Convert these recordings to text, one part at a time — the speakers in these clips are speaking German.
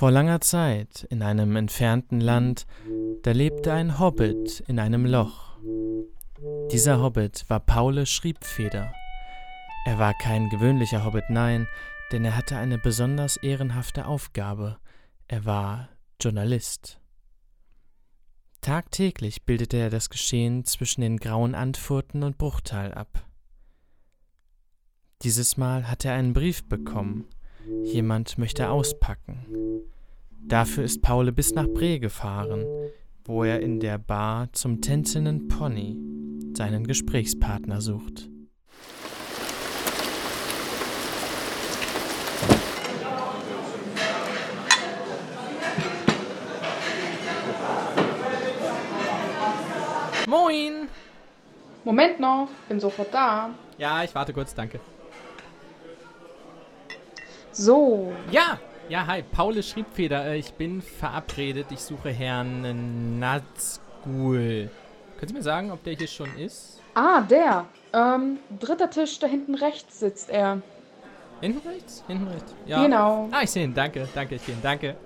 Vor langer Zeit, in einem entfernten Land, da lebte ein Hobbit in einem Loch. Dieser Hobbit war Paule Schriebfeder. Er war kein gewöhnlicher Hobbit, nein, denn er hatte eine besonders ehrenhafte Aufgabe. Er war Journalist. Tagtäglich bildete er das Geschehen zwischen den grauen Antfurten und Bruchtal ab. Dieses Mal hat er einen Brief bekommen. Jemand möchte auspacken. Dafür ist Paul bis nach Bre gefahren, wo er in der Bar zum tänzelnden Pony seinen Gesprächspartner sucht. Moin! Moment noch, bin sofort da. Ja, ich warte kurz, danke. So, Ja, ja, hi, Paul Schriebfeder. Äh, Ich bin verabredet. Ich suche Herrn Nazgul. Können Sie mir sagen, ob der hier schon ist? ah, der. Ähm, dritter Tisch, da hinten rechts sitzt er. Hinten rechts? Hinten rechts. Ja. Genau. Ah, ich sehe ihn. Danke, danke, ich sehe ihn. Danke.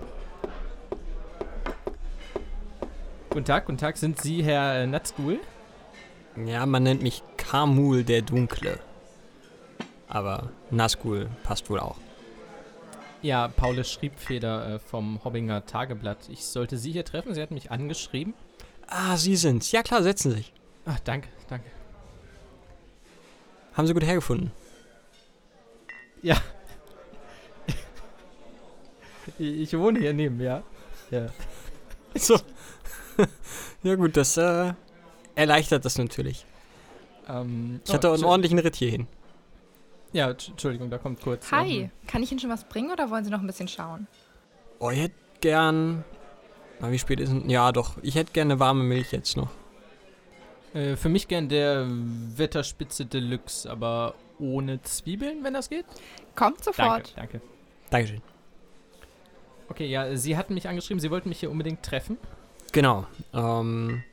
Guten Tag, guten Tag. Sind Sie Herr äh, Nazgul? Ja, man nennt mich Kamul der Dunkle. Aber Nazgul passt wohl auch. Ja, Paul Schriebfeder äh, vom Hobbinger Tageblatt. Ich sollte Sie hier treffen. Sie hat mich angeschrieben. Ah, Sie sind's. Ja klar, setzen Sie sich. Ach, danke, danke. Haben Sie gut hergefunden? Ja. ich wohne hier neben, ja. Ja. So. ja gut, das äh, erleichtert das natürlich. Ähm, Ich hatte oh, einen ordentlichen Ritt hierhin. Ja, Entsch- Entschuldigung, da kommt kurz. Hi, ähm, kann ich Ihnen schon was bringen oder wollen Sie noch ein bisschen schauen? Oh, ich hätte gern... Na, wie spät ist denn? Ja, doch. Ich hätte gerne warme Milch jetzt noch. Äh, für mich gern der Wetterspitze Deluxe, aber ohne Zwiebeln, wenn das geht. Kommt sofort. Danke, danke. Dankeschön. Okay, ja, Sie hatten mich angeschrieben, Sie wollten mich hier unbedingt treffen. Genau. Ähm,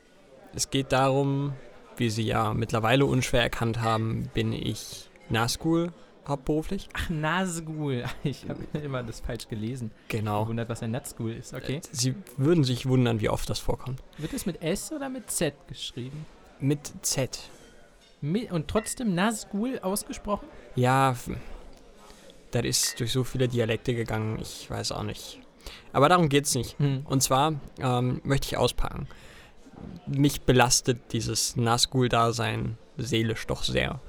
es geht darum, wie Sie ja mittlerweile unschwer erkannt haben, bin ich Nazgul hauptberuflich. Ach, Nasgul. Ich habe immer das falsch gelesen. Genau. Wundert, was ein Natzgul ist, okay. Sie würden sich wundern, wie oft das vorkommt. Wird es mit S oder mit Z geschrieben? Mit Z. Und trotzdem Nazgul ausgesprochen? Ja, das ist durch so viele Dialekte gegangen, ich weiß auch nicht. Aber darum geht's nicht. Hm. Und zwar ähm, möchte ich auspacken. Mich belastet dieses Nazgul-Dasein seelisch doch sehr.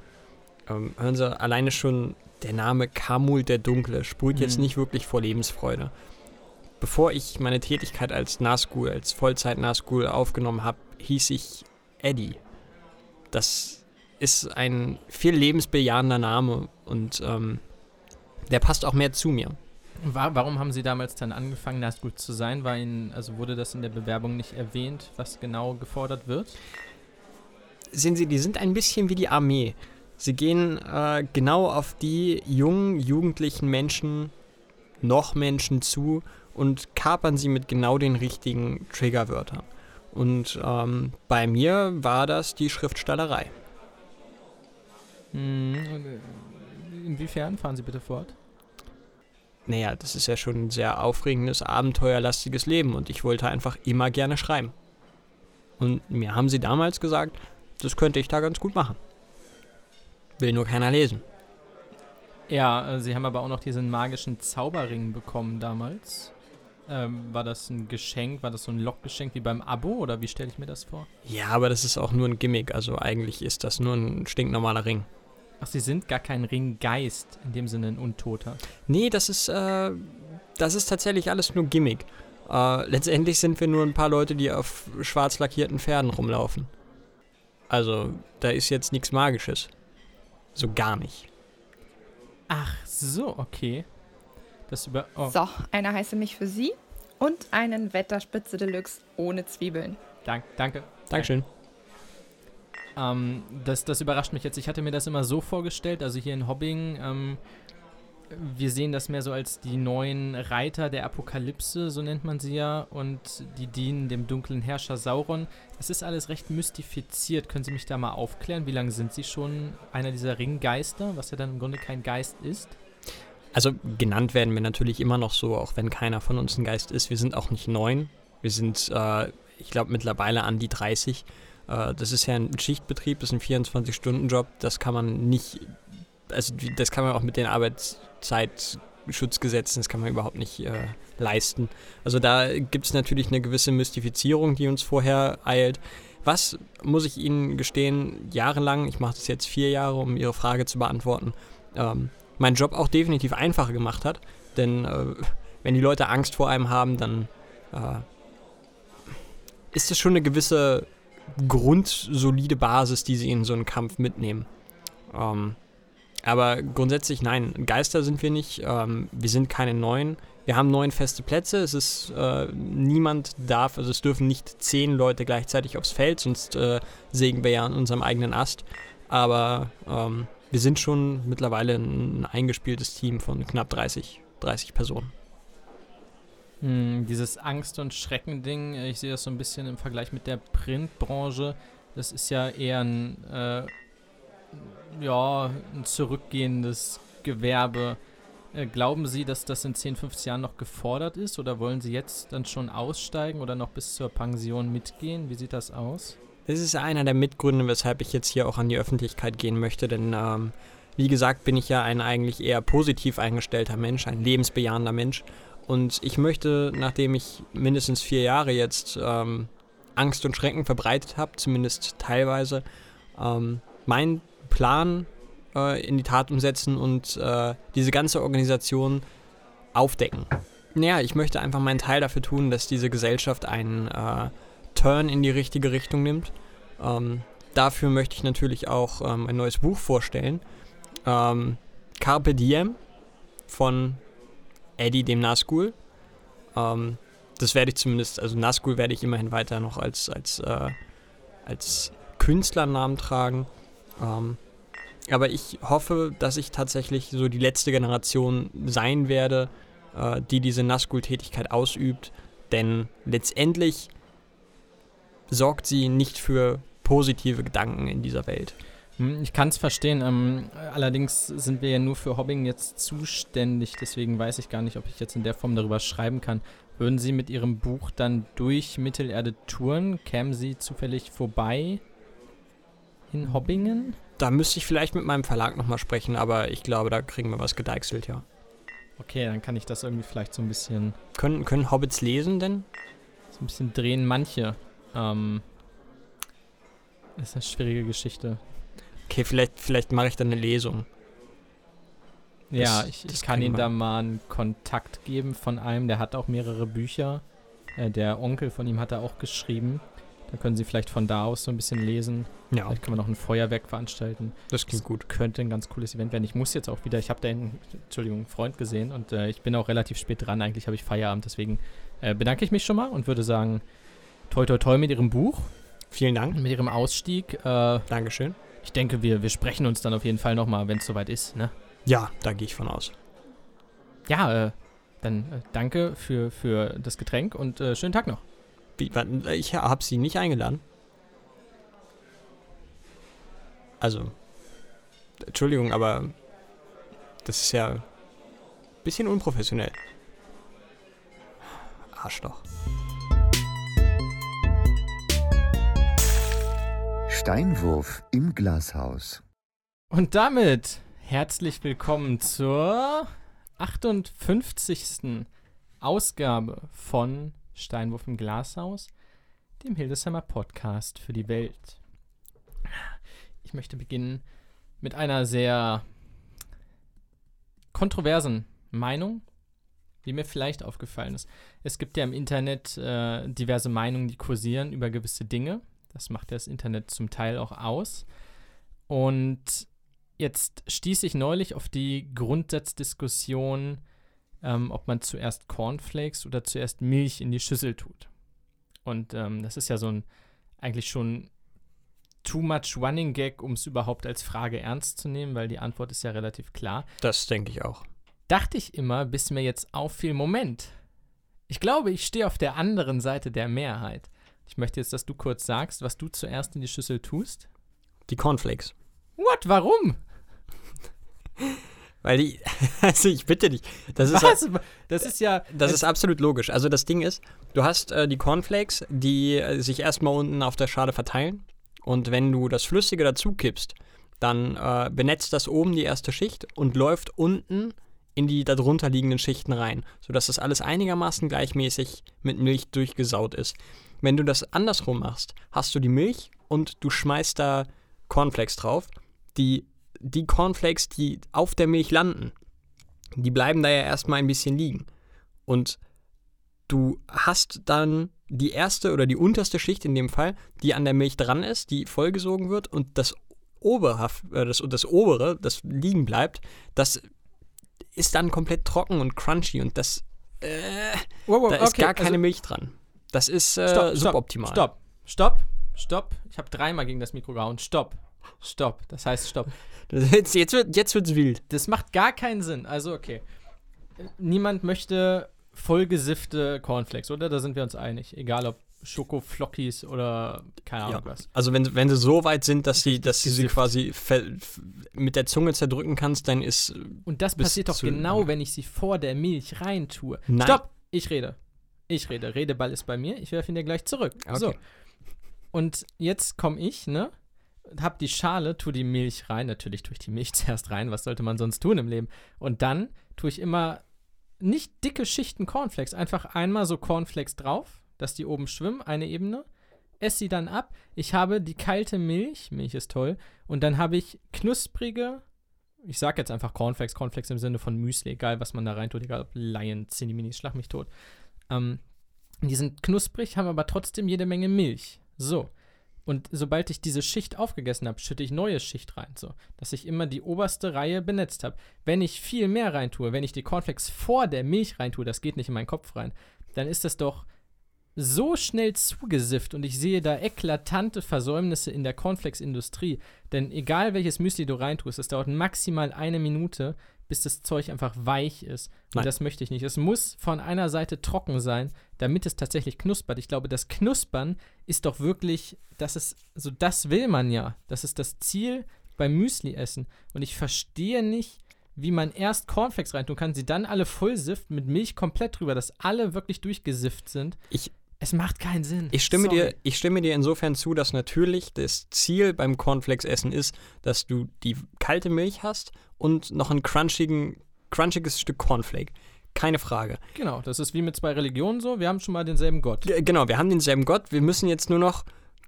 Ähm, hören Sie, alleine schon der Name Kamul der Dunkle sprüht jetzt Mhm. nicht wirklich vor Lebensfreude. Bevor ich meine Tätigkeit als Nazgul, als Vollzeit-Nazgul aufgenommen habe, hieß ich Eddie. Das ist ein viel lebensbejahender Name und ähm, der passt auch mehr zu mir. Wa- Warum haben Sie damals dann angefangen, Nazgul zu sein? War Ihnen, also wurde das in der Bewerbung nicht erwähnt, was genau gefordert wird? sehen Sie, die sind ein bisschen wie die Armee. Sie gehen äh, genau auf die jungen, jugendlichen Menschen, noch Menschen zu und kapern sie mit genau den richtigen Triggerwörtern. Und ähm, bei mir war das die Schriftstellerei. Hm, und, äh, inwiefern? Fahren Sie bitte fort. Naja, das ist ja schon ein sehr aufregendes, abenteuerlastiges Leben und ich wollte einfach immer gerne schreiben. Und mir haben sie damals gesagt, das könnte ich da ganz gut machen. Will nur keiner lesen. Ja, äh, Sie haben aber auch noch diesen magischen Zauberring bekommen damals. Ähm, war das ein Geschenk? War das so ein Lockgeschenk wie beim Abo oder wie stelle ich mir das vor? Ja, aber das ist auch nur ein Gimmick. Also eigentlich ist das nur ein stinknormaler Ring. Ach, Sie sind gar kein Ringgeist, in dem Sinne ein Untoter. Nee, das ist, äh, das ist tatsächlich alles nur Gimmick. Äh, letztendlich sind wir nur ein paar Leute, die auf schwarz lackierten Pferden rumlaufen. Also, da ist jetzt nichts Magisches. So gar nicht. Ach so, okay. Das über. Oh, So, eine heiße mich für Sie und einen Wetterspitze Deluxe ohne Zwiebeln. dank, danke. Dankeschön. Ähm, das, das überrascht mich jetzt. Ich hatte mir das immer so vorgestellt, also hier in Hobbing, ähm, wir sehen das mehr so als die neuen Reiter der Apokalypse, so nennt man sie ja, und die dienen dem dunklen Herrscher Sauron. Das ist alles recht mystifiziert. Können Sie mich da mal aufklären? Wie lange sind Sie schon einer dieser Ringgeister, was ja dann im Grunde kein Geist ist? Also genannt werden wir natürlich immer noch so, auch wenn keiner von uns ein Geist ist. Wir sind auch nicht neun. Wir sind, äh, ich glaube, mittlerweile an die 30. Äh, das ist ja ein Schichtbetrieb, das ist ein 24-Stunden-Job. Das kann man nicht, also das kann man auch mit den Arbeitszeitschutzgesetzen, das kann man überhaupt nicht äh, leisten. Also da gibt es natürlich eine gewisse Mystifizierung, die uns vorher eilt. Was, muss ich Ihnen gestehen, jahrelang, ich mache das jetzt vier Jahre, um Ihre Frage zu beantworten, ähm, meinen Job auch definitiv einfacher gemacht hat. Denn äh, wenn die Leute Angst vor einem haben, dann äh, ist es schon eine gewisse grundsolide Basis, die sie in so einen Kampf mitnehmen. Ähm, aber grundsätzlich nein, Geister sind wir nicht. Ähm, wir sind keine neuen. Wir haben neun feste Plätze. Es ist äh, niemand darf, also es dürfen nicht zehn Leute gleichzeitig aufs Feld, sonst äh, sägen wir ja an unserem eigenen Ast. Aber ähm, wir sind schon mittlerweile ein eingespieltes Team von knapp 30, 30 Personen. Hm, dieses Angst- und Schrecken-Ding, äh, ich sehe das so ein bisschen im Vergleich mit der Printbranche. Das ist ja eher ein, äh, ja, ein zurückgehendes Gewerbe. Äh, glauben Sie, dass das in 10, 15 Jahren noch gefordert ist oder wollen Sie jetzt dann schon aussteigen oder noch bis zur Pension mitgehen? Wie sieht das aus? Das ist einer der Mitgründe, weshalb ich jetzt hier auch an die Öffentlichkeit gehen möchte, denn ähm, wie gesagt bin ich ja ein eigentlich eher positiv eingestellter Mensch, ein lebensbejahender Mensch und ich möchte, nachdem ich mindestens vier Jahre jetzt ähm, Angst und Schrecken verbreitet habe, zumindest teilweise, ähm, meinen Plan äh, in die Tat umsetzen und äh, diese ganze Organisation aufdecken. Naja, ich möchte einfach meinen Teil dafür tun, dass diese Gesellschaft einen äh, Turn in die richtige Richtung nimmt. Ähm, dafür möchte ich natürlich auch ähm, ein neues Buch vorstellen. Ähm, Carpe Diem von Eddie dem Nazgul. Ähm, das werde ich zumindest, also Nazgul werde ich immerhin weiter noch als, als, äh, als Künstlernamen tragen. Ähm, aber ich hoffe, dass ich tatsächlich so die letzte Generation sein werde, äh, die diese Nazgul-Tätigkeit ausübt. Denn letztendlich sorgt sie nicht für positive Gedanken in dieser Welt. Hm, ich kann es verstehen. Ähm, allerdings sind wir ja nur für Hobbing jetzt zuständig. Deswegen weiß ich gar nicht, ob ich jetzt in der Form darüber schreiben kann. Würden Sie mit Ihrem Buch dann durch Mittelerde touren? Kämen Sie zufällig vorbei in Hobbingen? Da müsste ich vielleicht mit meinem Verlag nochmal sprechen, aber ich glaube, da kriegen wir was gedeichselt, ja. Okay, dann kann ich das irgendwie vielleicht so ein bisschen. Können, können Hobbits lesen denn? So ein bisschen drehen manche. Ähm, das ist eine schwierige Geschichte. Okay, vielleicht, vielleicht mache ich dann eine Lesung. Ja, das, ich, ich kann Ihnen da mal einen Kontakt geben von einem, der hat auch mehrere Bücher. Äh, der Onkel von ihm hat er auch geschrieben. Da können Sie vielleicht von da aus so ein bisschen lesen. Ja. Vielleicht können wir noch ein Feuerwerk veranstalten. Das klingt das gut. Könnte ein ganz cooles Event werden. Ich muss jetzt auch wieder, ich habe da einen, Entschuldigung, einen Freund gesehen und äh, ich bin auch relativ spät dran. Eigentlich habe ich Feierabend, deswegen äh, bedanke ich mich schon mal und würde sagen, toi toi toi mit Ihrem Buch. Vielen Dank. Mit Ihrem Ausstieg. Äh, Dankeschön. Ich denke, wir, wir sprechen uns dann auf jeden Fall nochmal, wenn es soweit ist, ne? Ja, da gehe ich von aus. Ja, äh, dann äh, danke für, für das Getränk und äh, schönen Tag noch. Wie, ich habe Sie nicht eingeladen. Also, Entschuldigung, aber das ist ja ein bisschen unprofessionell. Arschloch. Steinwurf im Glashaus. Und damit herzlich willkommen zur 58. Ausgabe von Steinwurf im Glashaus, dem Hildesheimer Podcast für die Welt. Ich möchte beginnen mit einer sehr kontroversen Meinung, die mir vielleicht aufgefallen ist. Es gibt ja im Internet äh, diverse Meinungen, die kursieren über gewisse Dinge. Das macht das Internet zum Teil auch aus. Und jetzt stieß ich neulich auf die Grundsatzdiskussion, ähm, ob man zuerst Cornflakes oder zuerst Milch in die Schüssel tut. Und ähm, das ist ja so ein eigentlich schon too much running gag, um es überhaupt als Frage ernst zu nehmen, weil die Antwort ist ja relativ klar. Das denke ich auch. Dachte ich immer, bis mir jetzt auffiel, Moment. Ich glaube, ich stehe auf der anderen Seite der Mehrheit. Ich möchte jetzt, dass du kurz sagst, was du zuerst in die Schüssel tust. Die Cornflakes. What? Warum? Weil die, also ich bitte dich, das ist, Was? Das ist ja. das ist absolut logisch. Also das Ding ist, du hast äh, die Cornflakes, die äh, sich erstmal unten auf der Schale verteilen. Und wenn du das Flüssige dazu kippst, dann äh, benetzt das oben die erste Schicht und läuft unten in die darunter liegenden Schichten rein, sodass das alles einigermaßen gleichmäßig mit Milch durchgesaut ist. Wenn du das andersrum machst, hast du die Milch und du schmeißt da Cornflakes drauf. Die, die Cornflakes, die auf der Milch landen, die bleiben da ja erstmal ein bisschen liegen. Und du hast dann die erste oder die unterste Schicht in dem Fall, die an der Milch dran ist, die vollgesogen wird und das oberhaft, äh, das, das obere, das liegen bleibt, das ist dann komplett trocken und crunchy und das, äh, Wow, wow, da ist okay, gar keine also- Milch dran. Das ist äh, Stopp, stopp, suboptimal. Stopp, stopp, stopp. Ich habe dreimal gegen das Mikro gehauen. Stopp, stopp. Das heißt Stopp. Jetzt, jetzt, wird, jetzt wird's wild. Das macht gar keinen Sinn. Also, okay. Niemand möchte vollgesiffte Cornflakes, oder? Da sind wir uns einig. Egal ob Schokoflockies oder keine Ahnung Ja. was. Also wenn, wenn sie so weit sind, dass, sie, dass du sie quasi mit der Zunge zerdrücken kannst, dann ist Und das passiert doch genau, wenn ich sie vor der Milch reintue. Nein. Stopp! Ich rede. Ich rede. Redeball ist bei mir. Ich werfe ihn dir gleich zurück. Okay. So. Und jetzt komme ich, ne? Hab die Schale, tu die Milch rein. Natürlich tue ich die Milch zuerst rein. Was sollte man sonst tun im Leben? Und dann tue ich immer nicht dicke Schichten Cornflakes. Einfach einmal so Cornflakes drauf, dass die oben schwimmen, eine Ebene. Esse sie dann ab. Ich habe die kalte Milch. Milch ist toll. Und dann habe ich knusprige, ich sag jetzt einfach Cornflakes, Cornflakes im Sinne von Müsli, egal was man da reintut, egal ob Lion, Cinni-Minis, schlag mich tot. Ähm, die sind knusprig, haben aber trotzdem jede Menge Milch. So. Und sobald ich diese Schicht aufgegessen habe, schütte ich neue Schicht rein, so, dass ich immer die oberste Reihe benetzt habe. Wenn ich viel mehr reintue, wenn ich die Cornflakes vor der Milch reintue, das geht nicht in meinen Kopf rein, dann ist das doch so schnell zugesifft und ich sehe da eklatante Versäumnisse in der Cornflakes-Industrie. Denn egal welches Müsli du reintust, es dauert maximal eine Minute, bis das Zeug einfach weich ist. Und Nein. das möchte ich nicht. Es muss von einer Seite trocken sein, damit es tatsächlich knuspert. Ich glaube, das Knuspern ist doch wirklich, das ist, so das will man ja. Das ist das Ziel beim Müsli-Essen. Und ich verstehe nicht, wie man erst Cornflakes reintun kann, sie dann alle voll sifft, mit Milch komplett drüber, dass alle wirklich durchgesifft sind. Ich- es macht keinen Sinn. Ich stimme, Sorry. dir, ich stimme dir insofern zu, dass natürlich das Ziel beim Cornflakes-Essen ist, dass du die kalte Milch hast und noch ein crunchigen, crunchiges Stück Cornflake. Keine Frage. Genau, das ist wie mit zwei Religionen so. Wir haben schon mal denselben Gott. G genau, wir haben denselben Gott, wir müssen jetzt nur noch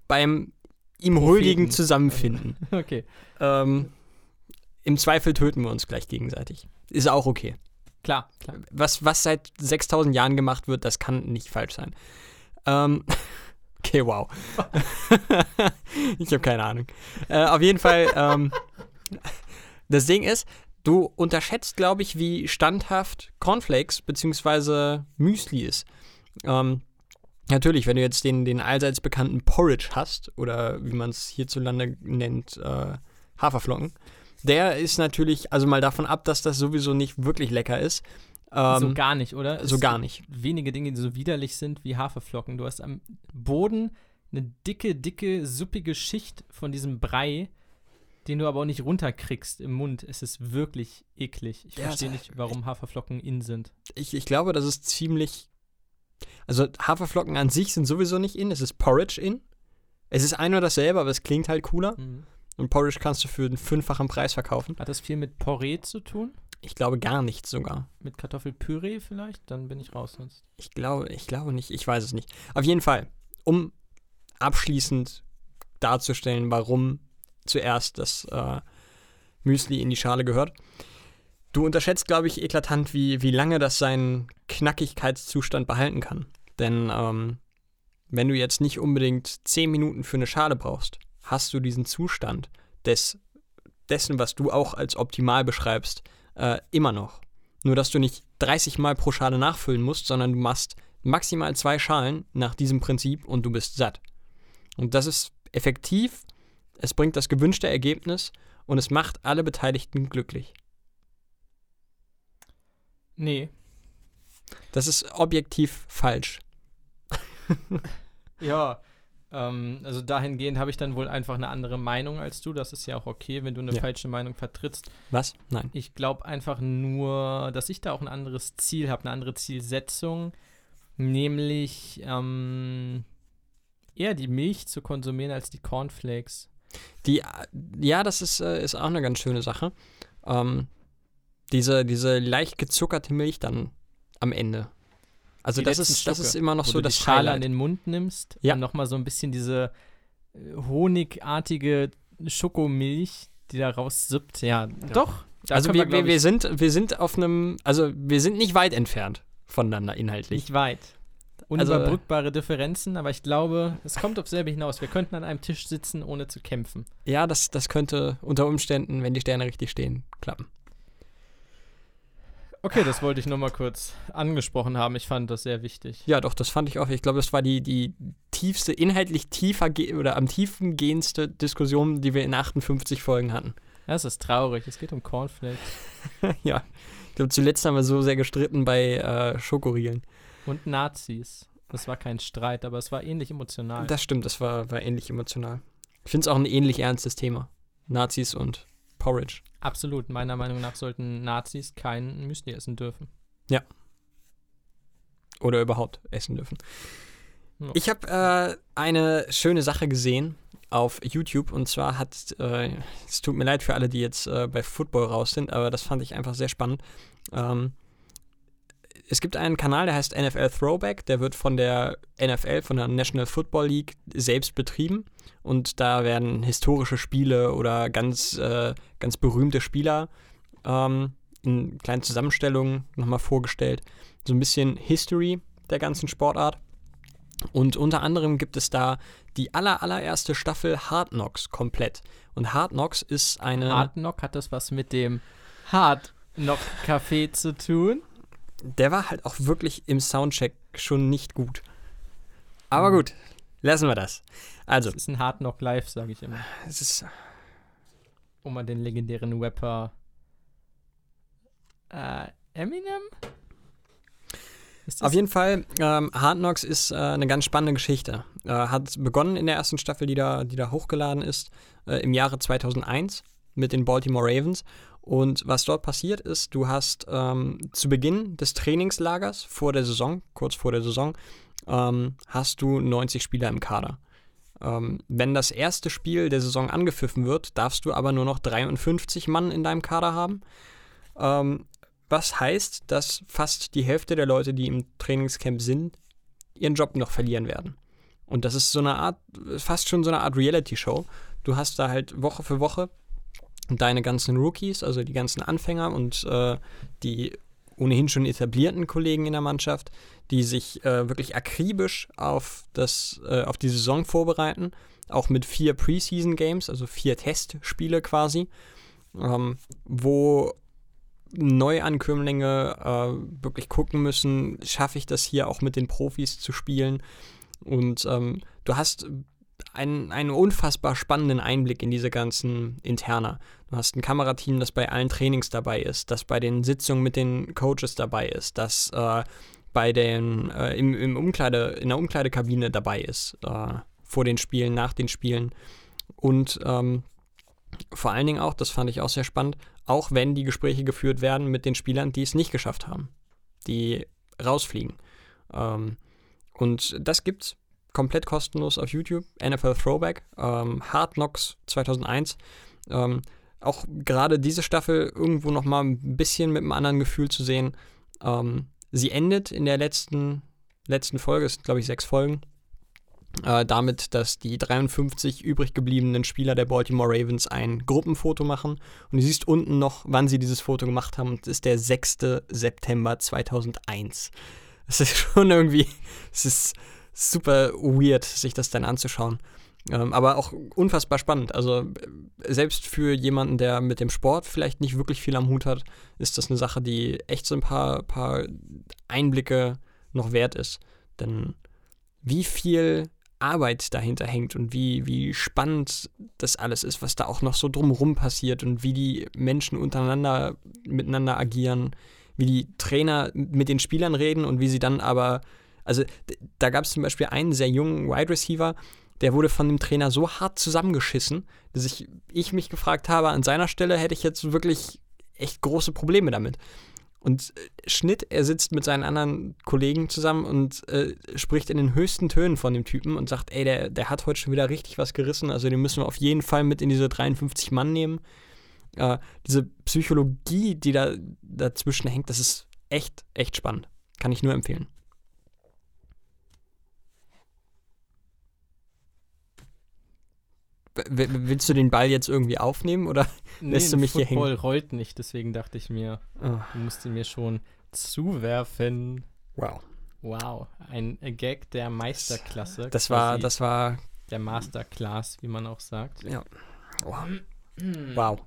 beim ihm Huldigen zusammenfinden. Okay. ähm, Im Zweifel töten wir uns gleich gegenseitig. Ist auch okay. Klar, klar. Was, was seit 6000 Jahren gemacht wird, das kann nicht falsch sein. Ähm, okay, wow. ich habe keine Ahnung. Äh, auf jeden Fall, ähm, das Ding ist, du unterschätzt, glaube ich, wie standhaft Cornflakes bzw. Müsli ist. Ähm, natürlich, wenn du jetzt den, den allseits bekannten Porridge hast, oder wie man es hierzulande nennt, äh, Haferflocken, der ist natürlich, also mal davon ab, dass das sowieso nicht wirklich lecker ist. Ähm, so gar nicht, oder? so Es gar nicht. Wenige Dinge, die so widerlich sind wie Haferflocken. Du hast am Boden eine dicke, dicke, suppige Schicht von diesem Brei, den du aber auch nicht runterkriegst im Mund. Es ist wirklich eklig. Ich Ja, verstehe nicht, warum Haferflocken in sind. Ich, ich glaube, das ist ziemlich. Also Haferflocken an sich sind sowieso nicht in, es ist Porridge in. Es ist ein oder dasselbe, aber es klingt halt cooler. Und Porridge kannst du für den fünffachen Preis verkaufen. Hat das viel mit Porree zu tun? Ich glaube gar nicht sogar. Mit Kartoffelpüree vielleicht? Dann bin ich raus sonst. Ich glaube, ich glaube nicht, ich weiß es nicht. Auf jeden Fall, um abschließend darzustellen, warum zuerst das äh, Müsli in die Schale gehört. Du unterschätzt, glaube ich, eklatant, wie, wie lange das seinen Knackigkeitszustand behalten kann. Denn ähm, wenn du jetzt nicht unbedingt 10 Minuten für eine Schale brauchst, hast du diesen Zustand des, dessen, was du auch als optimal beschreibst, äh, immer noch. Nur, dass du nicht 30 Mal pro Schale nachfüllen musst, sondern du machst maximal zwei Schalen nach diesem Prinzip und du bist satt. Und das ist effektiv, es bringt das gewünschte Ergebnis und es macht alle Beteiligten glücklich. Nee. Das ist objektiv falsch. Ja. Ähm, also dahingehend habe ich dann wohl einfach eine andere Meinung als du. Das ist ja auch okay, wenn du eine Ja. falsche Meinung vertrittst. Was? Nein. Ich glaube einfach nur, dass ich da auch ein anderes Ziel habe, eine andere Zielsetzung, nämlich ähm, eher die Milch zu konsumieren als die Cornflakes. Die, ja, das ist, äh, ist auch eine ganz schöne Sache. Ähm, diese, diese leicht gezuckerte Milch dann am Ende. Also Die das ist, das ist Stücke, immer noch so du das die Schale an Highlight. den Mund nimmst Ja. und nochmal so ein bisschen diese äh, honigartige Schokomilch, die da raussippt. Ja, doch. da Also wir, wir, wir, sind, wir sind auf einem, also wir sind nicht weit entfernt voneinander inhaltlich. nicht weit. Also- Unüberbrückbare Differenzen, aber ich glaube, es kommt auf selbe hinaus. Wir könnten an einem Tisch sitzen, ohne zu kämpfen. Ja, das, das könnte unter Umständen, wenn die Sterne richtig stehen, klappen. Okay, das wollte ich nur mal kurz angesprochen haben. Ich fand das sehr wichtig. Ja, doch, das fand ich auch. Ich glaube, das war die, die tiefste, inhaltlich tiefer oder am tiefen gehendste Diskussion, die wir in 58 Folgen hatten. Das ist traurig. Es geht um Cornflakes ja. Ich glaube, zuletzt haben wir so sehr gestritten bei äh, Schokoriegeln. Und Nazis. Das war kein Streit, aber es war ähnlich emotional. Das stimmt, das war, war ähnlich emotional. Ich finde es auch ein ähnlich ernstes Thema. Nazis und Porridge. Absolut. Meiner Meinung nach sollten Nazis kein Müsli essen dürfen. Oder überhaupt essen dürfen. Ja. Ich habe äh, eine schöne Sache gesehen auf YouTube und zwar hat, äh, es tut mir leid für alle, die jetzt äh, bei Football raus sind, aber das fand ich einfach sehr spannend. Ähm, es gibt einen Kanal, der heißt NFL Throwback, der wird von der NFL, von der National Football League selbst betrieben und da werden historische Spiele oder ganz, äh, ganz berühmte Spieler ähm, in kleinen Zusammenstellungen nochmal vorgestellt. So ein bisschen History der ganzen Sportart. Und unter anderem gibt es da die aller, allererste Staffel Hard Knocks komplett. Und Hard Knocks ist eine. Hard Knock hat das was mit dem Hard Knock Café zu tun? Der war halt auch wirklich im Soundcheck schon nicht gut. Aber gut, lassen wir das. Also, Das ist ein Hard Knock Live, sage ich immer. es ist. Um mal den legendären Rapper äh, Eminem? Auf jeden Fall, ähm, Hard Knocks ist äh, eine ganz spannende Geschichte. Äh, hat begonnen in der ersten Staffel, die da, die da hochgeladen ist, äh, im Jahre 2001 mit den Baltimore Ravens. Und was dort passiert ist, du hast ähm, zu Beginn des Trainingslagers vor der Saison, kurz vor der Saison, ähm, hast du 90 Spieler im Kader. Ähm, wenn das erste Spiel der Saison angepfiffen wird, darfst du aber nur noch 53 Mann in deinem Kader haben. Ähm, was heißt, dass fast die Hälfte der Leute, die im Trainingscamp sind, ihren Job noch verlieren werden. Und das ist so eine Art, fast schon so eine Art Reality-Show. Du hast da halt Woche für Woche deine ganzen Rookies, also die ganzen Anfänger und äh, die ohnehin schon etablierten Kollegen in der Mannschaft, die sich äh, wirklich akribisch auf, das, äh, auf die Saison vorbereiten, auch mit vier Preseason-Games, also vier Testspiele quasi, ähm, wo Neuankömmlinge äh, wirklich gucken müssen, schaffe ich das hier auch mit den Profis zu spielen. Und ähm, du hast einen, einen unfassbar spannenden Einblick in diese ganzen Interna. Du hast ein Kamerateam, das bei allen Trainings dabei ist, das bei den Sitzungen mit den Coaches dabei ist, das äh, bei den äh, im, im Umkleide, in der Umkleidekabine dabei ist, äh, vor den Spielen, nach den Spielen. Und ähm, vor allen Dingen auch, das fand ich auch sehr spannend, auch wenn die Gespräche geführt werden mit den Spielern, die es nicht geschafft haben, die rausfliegen. Ähm, und das gibt's komplett kostenlos auf YouTube, NFL Throwback, ähm, Hard Knocks 2001. Ähm, auch gerade diese Staffel irgendwo noch mal ein bisschen mit einem anderen Gefühl zu sehen. Ähm, sie endet in der letzten, letzten Folge, es sind glaube ich sechs Folgen, äh, damit, dass die 53 übrig gebliebenen Spieler der Baltimore Ravens ein Gruppenfoto machen. Und du siehst unten noch, wann sie dieses Foto gemacht haben. Das ist der 6. September 2001. Das ist schon irgendwie, es ist super weird, sich das dann anzuschauen. Ähm, aber auch unfassbar spannend. Also selbst für jemanden, der mit dem Sport vielleicht nicht wirklich viel am Hut hat, ist das eine Sache, die echt so ein paar, paar Einblicke noch wert ist. Denn wie viel Arbeit dahinter hängt und wie, wie spannend das alles ist, was da auch noch so drumherum passiert und wie die Menschen untereinander miteinander agieren, wie die Trainer mit den Spielern reden und wie sie dann aber, also da gab es zum Beispiel einen sehr jungen Wide Receiver der wurde von dem Trainer so hart zusammengeschissen, dass ich, ich mich gefragt habe, an seiner Stelle hätte ich jetzt wirklich echt große Probleme damit. Und äh, Schnitt, er sitzt mit seinen anderen Kollegen zusammen und äh, spricht in den höchsten Tönen von dem Typen und sagt, ey, der, der hat heute schon wieder richtig was gerissen, also den müssen wir auf jeden Fall mit in diese 53 Mann nehmen. Äh, diese Psychologie, die da dazwischen hängt, das ist echt, echt spannend. Kann ich nur empfehlen. Willst du den Ball jetzt irgendwie aufnehmen oder Nee, lässt du mich hier Football hängen? rollt nicht, deswegen dachte ich mir, Oh, du musst ihn mir schon zuwerfen. wow. Wow, ein Gag der Meisterklasse. Das war, das war, der Masterclass, wie man auch sagt. ja. Wow. wow.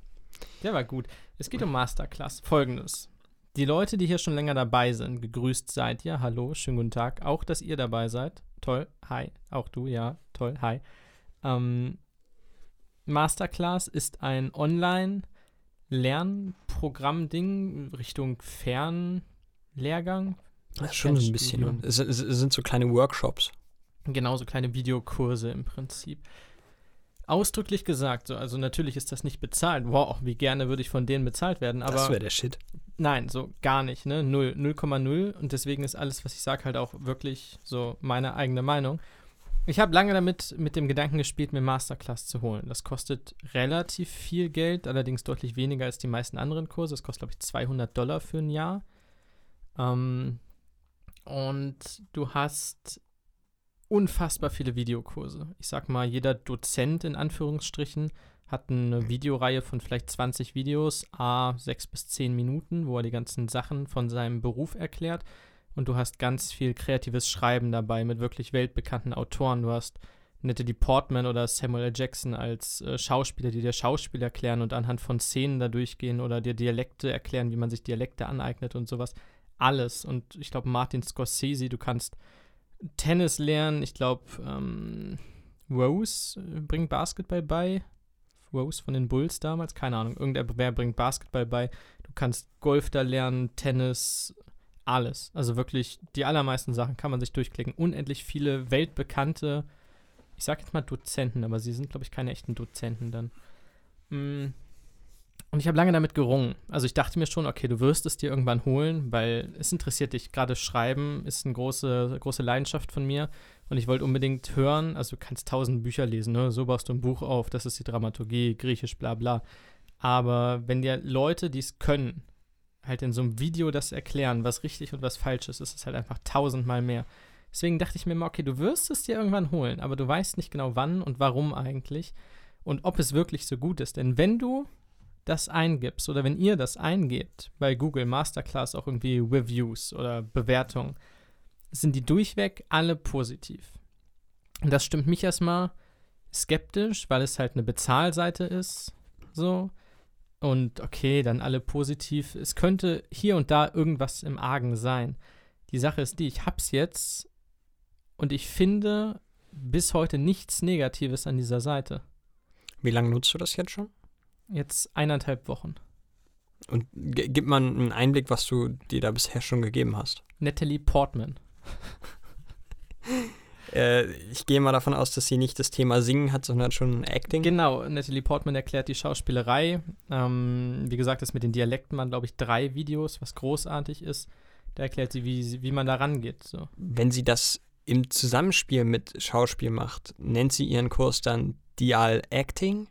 Der war gut. Es geht um Masterclass. Folgendes. Die Leute, die hier schon länger dabei sind, gegrüßt seid ihr. Hallo, schönen guten Tag. Auch, dass ihr dabei seid. Toll. Hi. Auch du, ja. Toll. Hi. Ähm, Masterclass ist ein Online-Lernprogramm-Ding Richtung Fernlehrgang. Das ist schon so ein bisschen. Fernstudium. Es, es, es sind so kleine Workshops. Genauso kleine Videokurse im Prinzip. Ausdrücklich gesagt, so, also natürlich ist das nicht bezahlt. Wow, wie gerne würde ich von denen bezahlt werden, aber das wäre der Shit. nein, so gar nicht, ne? Null, 0,0 und deswegen ist alles, was ich sage, halt auch wirklich so meine eigene Meinung. Ich habe lange damit mit dem Gedanken gespielt, mir Masterclass zu holen. Das kostet relativ viel Geld, allerdings deutlich weniger als die meisten anderen Kurse. Das kostet, glaube ich, 200 Dollar für ein Jahr. Ähm, und du hast unfassbar viele Videokurse. Ich sag mal, jeder Dozent in Anführungsstrichen hat eine Videoreihe von vielleicht 20 Videos, a 6 bis 10 Minuten, wo er die ganzen Sachen von seinem Beruf erklärt. Und du hast ganz viel kreatives Schreiben dabei mit wirklich weltbekannten Autoren. Du hast Natalie Portman oder Samuel L. Jackson als äh, Schauspieler, die dir Schauspiel erklären und anhand von Szenen da durchgehen oder dir Dialekte erklären, wie man sich Dialekte aneignet und sowas. Alles. Und ich glaube, Martin Scorsese, du kannst Tennis lernen. Ich glaube, ähm, Rose äh, bringt Basketball bei. Rose von den Bulls damals, keine Ahnung. Irgendwer bringt Basketball bei. Du kannst Golf da lernen, Tennis, alles. Also wirklich, die allermeisten Sachen kann man sich durchklicken. Unendlich viele weltbekannte, ich sag jetzt mal Dozenten, aber sie sind, glaube ich, keine echten Dozenten dann. Mm. Und ich habe lange damit gerungen. Also ich dachte mir schon, okay, du wirst es dir irgendwann holen, weil es interessiert dich. Gerade Schreiben ist eine große, große Leidenschaft von mir. Und ich wollte unbedingt hören, also du kannst tausend Bücher lesen, ne? so baust du ein Buch auf, das ist die Dramaturgie, griechisch, bla bla. Aber wenn dir Leute, die es können, halt in so einem Video das erklären, was richtig und was falsch ist, ist es halt einfach tausendmal mehr. Deswegen dachte ich mir immer, okay, du wirst es dir irgendwann holen, aber du weißt nicht genau wann und warum eigentlich und ob es wirklich so gut ist. Denn wenn du das eingibst oder wenn ihr das eingebt bei Google Masterclass auch irgendwie Reviews oder Bewertungen, sind die durchweg alle positiv. Und das stimmt mich erstmal skeptisch, weil es halt eine Bezahlseite ist, so. Und okay, dann alle positiv. Es könnte hier und da irgendwas im Argen sein. Die Sache ist die, ich hab's jetzt und ich finde bis heute nichts Negatives an dieser Seite. Wie lange nutzt du das jetzt schon? Jetzt eineinhalb Wochen. Und gib mal einen Einblick, was du dir da bisher schon gegeben hast. Natalie Portman. Äh, ich gehe mal davon aus, dass sie nicht das Thema Singen hat, sondern schon Acting. Genau, Natalie Portman erklärt die Schauspielerei. Ähm, wie gesagt, das mit den Dialekten waren, glaube ich, drei Videos, was großartig ist. Da erklärt sie, wie, wie man da rangeht. So. Wenn sie das im Zusammenspiel mit Schauspiel macht, nennt sie ihren Kurs dann Dial Acting?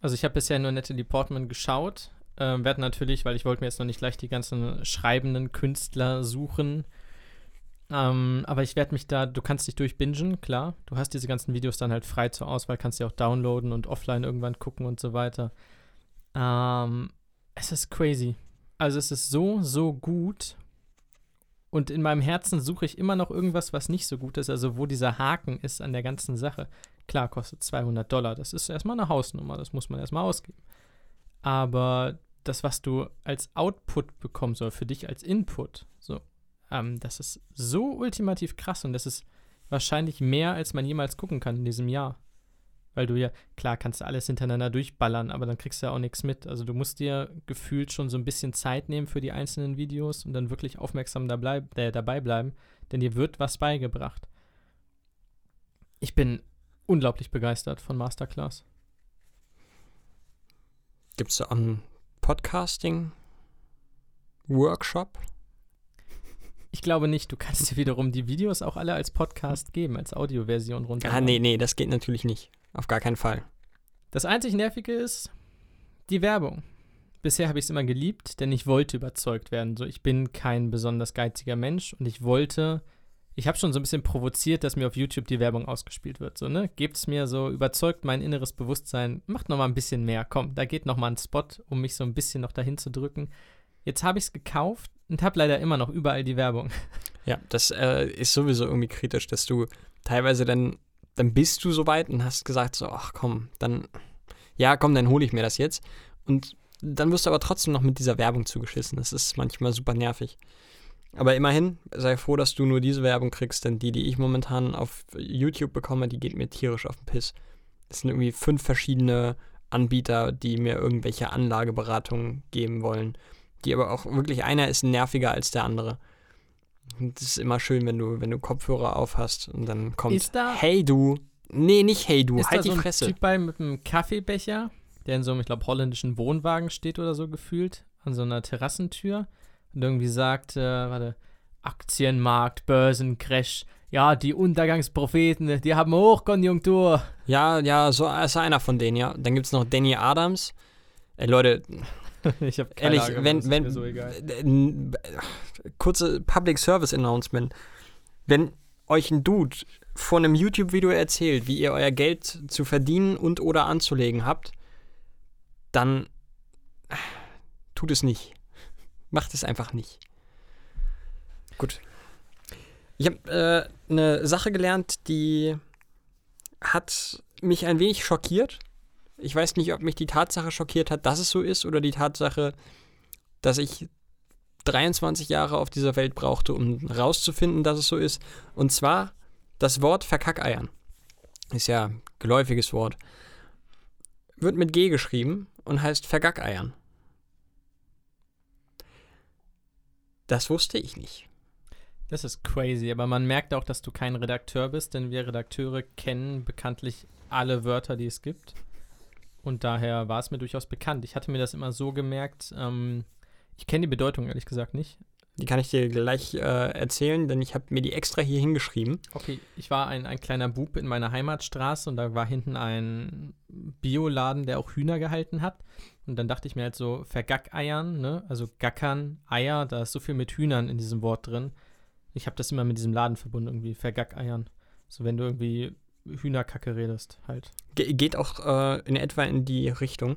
Also ich habe bisher nur Natalie Portman geschaut. Ähm, werde natürlich, weil ich wollte mir jetzt noch nicht gleich die ganzen schreibenden Künstler suchen. Ähm, aber ich werde mich da, du kannst dich durchbingen, klar. Du hast diese ganzen Videos dann halt frei zur Auswahl, kannst sie auch downloaden und offline irgendwann gucken und so weiter. Ähm, es ist crazy. Also es ist so, so gut. Und in meinem Herzen suche ich immer noch irgendwas, was nicht so gut ist, also wo dieser Haken ist an der ganzen Sache. Klar, kostet 200 Dollar. Das ist erstmal eine Hausnummer, das muss man erstmal ausgeben. Aber das, was du als Output bekommst oder für dich als Input, so, ähm, das ist so ultimativ krass und das ist wahrscheinlich mehr, als man jemals gucken kann in diesem Jahr. Weil du ja, klar, kannst du alles hintereinander durchballern, aber dann kriegst du ja auch nichts mit. Also du musst dir gefühlt schon so ein bisschen Zeit nehmen für die einzelnen Videos und dann wirklich aufmerksam dabei, äh, dabei bleiben, denn dir wird was beigebracht. Ich bin unglaublich begeistert von Masterclass. Gibt es da einen Podcasting-Workshop? Ich glaube nicht, du kannst dir wiederum die Videos auch alle als Podcast geben, als Audioversion runter. Ah, nee, nee, das geht natürlich nicht. Auf gar keinen Fall. Das einzig Nervige ist die Werbung. Bisher habe ich es immer geliebt, denn ich wollte überzeugt werden. So, ich bin kein besonders geiziger Mensch und ich wollte, ich habe schon so ein bisschen provoziert, dass mir auf YouTube die Werbung ausgespielt wird. So, ne? Gebt es mir so, überzeugt mein inneres Bewusstsein, macht noch mal ein bisschen mehr. Komm, da geht noch mal ein Spot, um mich so ein bisschen noch dahin zu drücken. Jetzt habe ich es gekauft und habe leider immer noch überall die Werbung. Ja, das äh, ist sowieso irgendwie kritisch, dass du teilweise dann, dann bist du soweit und hast gesagt so, ach komm, dann, ja komm, dann hole ich mir das jetzt. Und dann wirst du aber trotzdem noch mit dieser Werbung zugeschissen. Das ist manchmal super nervig. Aber immerhin, sei froh, dass du nur diese Werbung kriegst, denn die, die ich momentan auf YouTube bekomme, die geht mir tierisch auf den Piss. Das sind irgendwie fünf verschiedene Anbieter, die mir irgendwelche Anlageberatungen geben wollen. Die aber auch wirklich, einer ist nerviger als der andere. Und das ist immer schön, wenn du, wenn du Kopfhörer auf hast und dann kommt, Ist da- hey du. Nee, nicht hey du, ist halt da die so ein Fresse. Typ bei mit einem Kaffeebecher, der in so einem, ich glaube, holländischen Wohnwagen steht oder so gefühlt, an so einer Terrassentür und irgendwie sagt, äh, warte, Aktienmarkt, Börsencrash, ja, die Untergangspropheten, die haben Hochkonjunktur. Ja, ja, so ist einer von denen, ja. Dann gibt es noch Danny Adams. Ey, Leute, ich habe ehrlich, Ahnung, wenn, wenn, mir so egal. kurze Public Service Announcement. Wenn euch ein Dude vor einem YouTube-Video erzählt, wie ihr euer Geld zu verdienen und oder anzulegen habt, dann äh, tut es nicht. Macht es einfach nicht. Gut. Ich habe äh, eine Sache gelernt, die hat mich ein wenig schockiert. Ich weiß nicht, ob mich die Tatsache schockiert hat, dass es so ist, oder die Tatsache, dass ich 23 Jahre auf dieser Welt brauchte, um rauszufinden, dass es so ist. Und zwar das Wort Verkackeiern. Ist ja ein geläufiges Wort. Wird mit G geschrieben und heißt Vergackeiern. Das wusste ich nicht. Das ist crazy, aber man merkt auch, dass du kein Redakteur bist, denn wir Redakteure kennen bekanntlich alle Wörter, die es gibt. Und daher war es mir durchaus bekannt. Ich hatte mir das immer so gemerkt, ähm, ich kenne die Bedeutung ehrlich gesagt nicht. Die kann ich dir gleich äh, erzählen, denn ich habe mir die extra hier hingeschrieben. Okay, ich war ein, ein kleiner Bub in meiner Heimatstraße und da war hinten ein Bioladen, der auch Hühner gehalten hat. Und dann dachte ich mir halt so, Vergackeiern, ne? Also Gackern, Eier, da ist so viel mit Hühnern in diesem Wort drin. Ich habe das immer mit diesem Laden verbunden, irgendwie, Vergackeiern. So, wenn du irgendwie Hühnerkacke redest, halt. Ge geht auch äh, in etwa in die Richtung.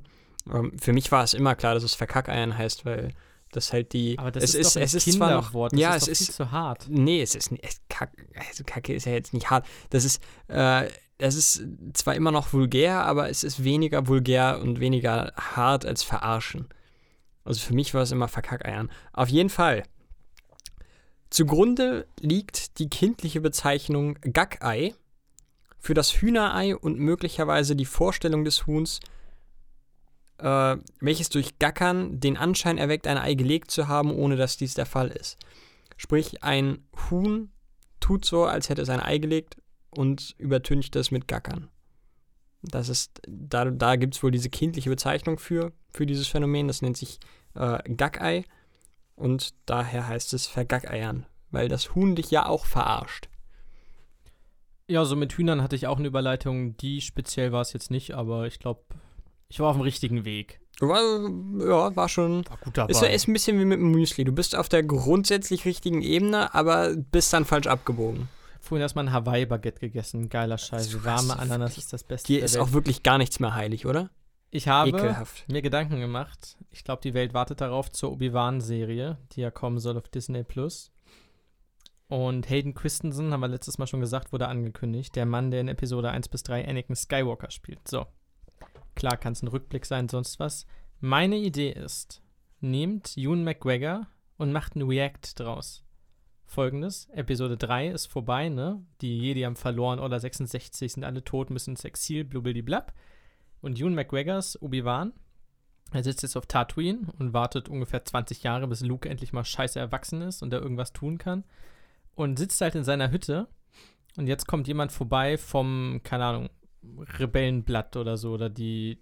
Ähm, für mich war es immer klar, dass es Verkackeiern heißt, weil das halt die. Aber das es ist, ist, es ist zwar noch. Das ja, ist es viel ist. zu hart. Nee, es ist nicht. Es, Kack, also Kacke ist ja jetzt nicht hart. Das ist, äh, das ist zwar immer noch vulgär, aber es ist weniger vulgär und weniger hart als verarschen. Also für mich war es immer Verkackeiern. Auf jeden Fall. Zugrunde liegt die kindliche Bezeichnung Gackei für das Hühnerei und möglicherweise die Vorstellung des Huhns, äh, welches durch Gackern den Anschein erweckt, ein Ei gelegt zu haben, ohne dass dies der Fall ist. Sprich, ein Huhn tut so, als hätte es ein Ei gelegt und übertüncht das mit Gackern. Das ist, da, da gibt es wohl diese kindliche Bezeichnung für, für dieses Phänomen, das nennt sich äh, Gackei und daher heißt es Vergackeiern, weil das Huhn dich ja auch verarscht. Ja, so mit Hühnern hatte ich auch eine Überleitung, die speziell war es jetzt nicht, aber ich glaube, ich war auf dem richtigen Weg. War, ja, war schon. War gut dabei. Ist, ist ein bisschen wie mit dem Müsli. Du bist auf der grundsätzlich richtigen Ebene, aber bist dann falsch abgebogen. Vorhin erstmal ein Hawaii-Baguette gegessen. Geiler Scheiß. Du Warme Ananas ist das Beste. Dir der ist auch wirklich gar nichts mehr heilig, oder? Ich habe Ekelhaft. mir Gedanken gemacht. Ich glaube, die Welt wartet darauf zur Obi-Wan-Serie, die ja kommen soll auf Disney Plus. Und Hayden Christensen, haben wir letztes Mal schon gesagt, wurde angekündigt. Der Mann, der in Episode 1 bis 3 Anakin Skywalker spielt. So. Klar kann es ein Rückblick sein, sonst was. Meine Idee ist, nehmt Ewan McGregor und macht ein React draus. Folgendes: Episode 3 ist vorbei, ne? Die Jedi haben verloren, Order 66 sind alle tot, müssen ins Exil, blub. Und Ewan McGregors Obi-Wan, er sitzt jetzt auf Tatooine und wartet ungefähr 20 Jahre, bis Luke endlich mal scheiße erwachsen ist und er irgendwas tun kann. Und sitzt halt in seiner Hütte Und jetzt kommt jemand vorbei vom, keine Ahnung, Rebellenblatt oder so oder die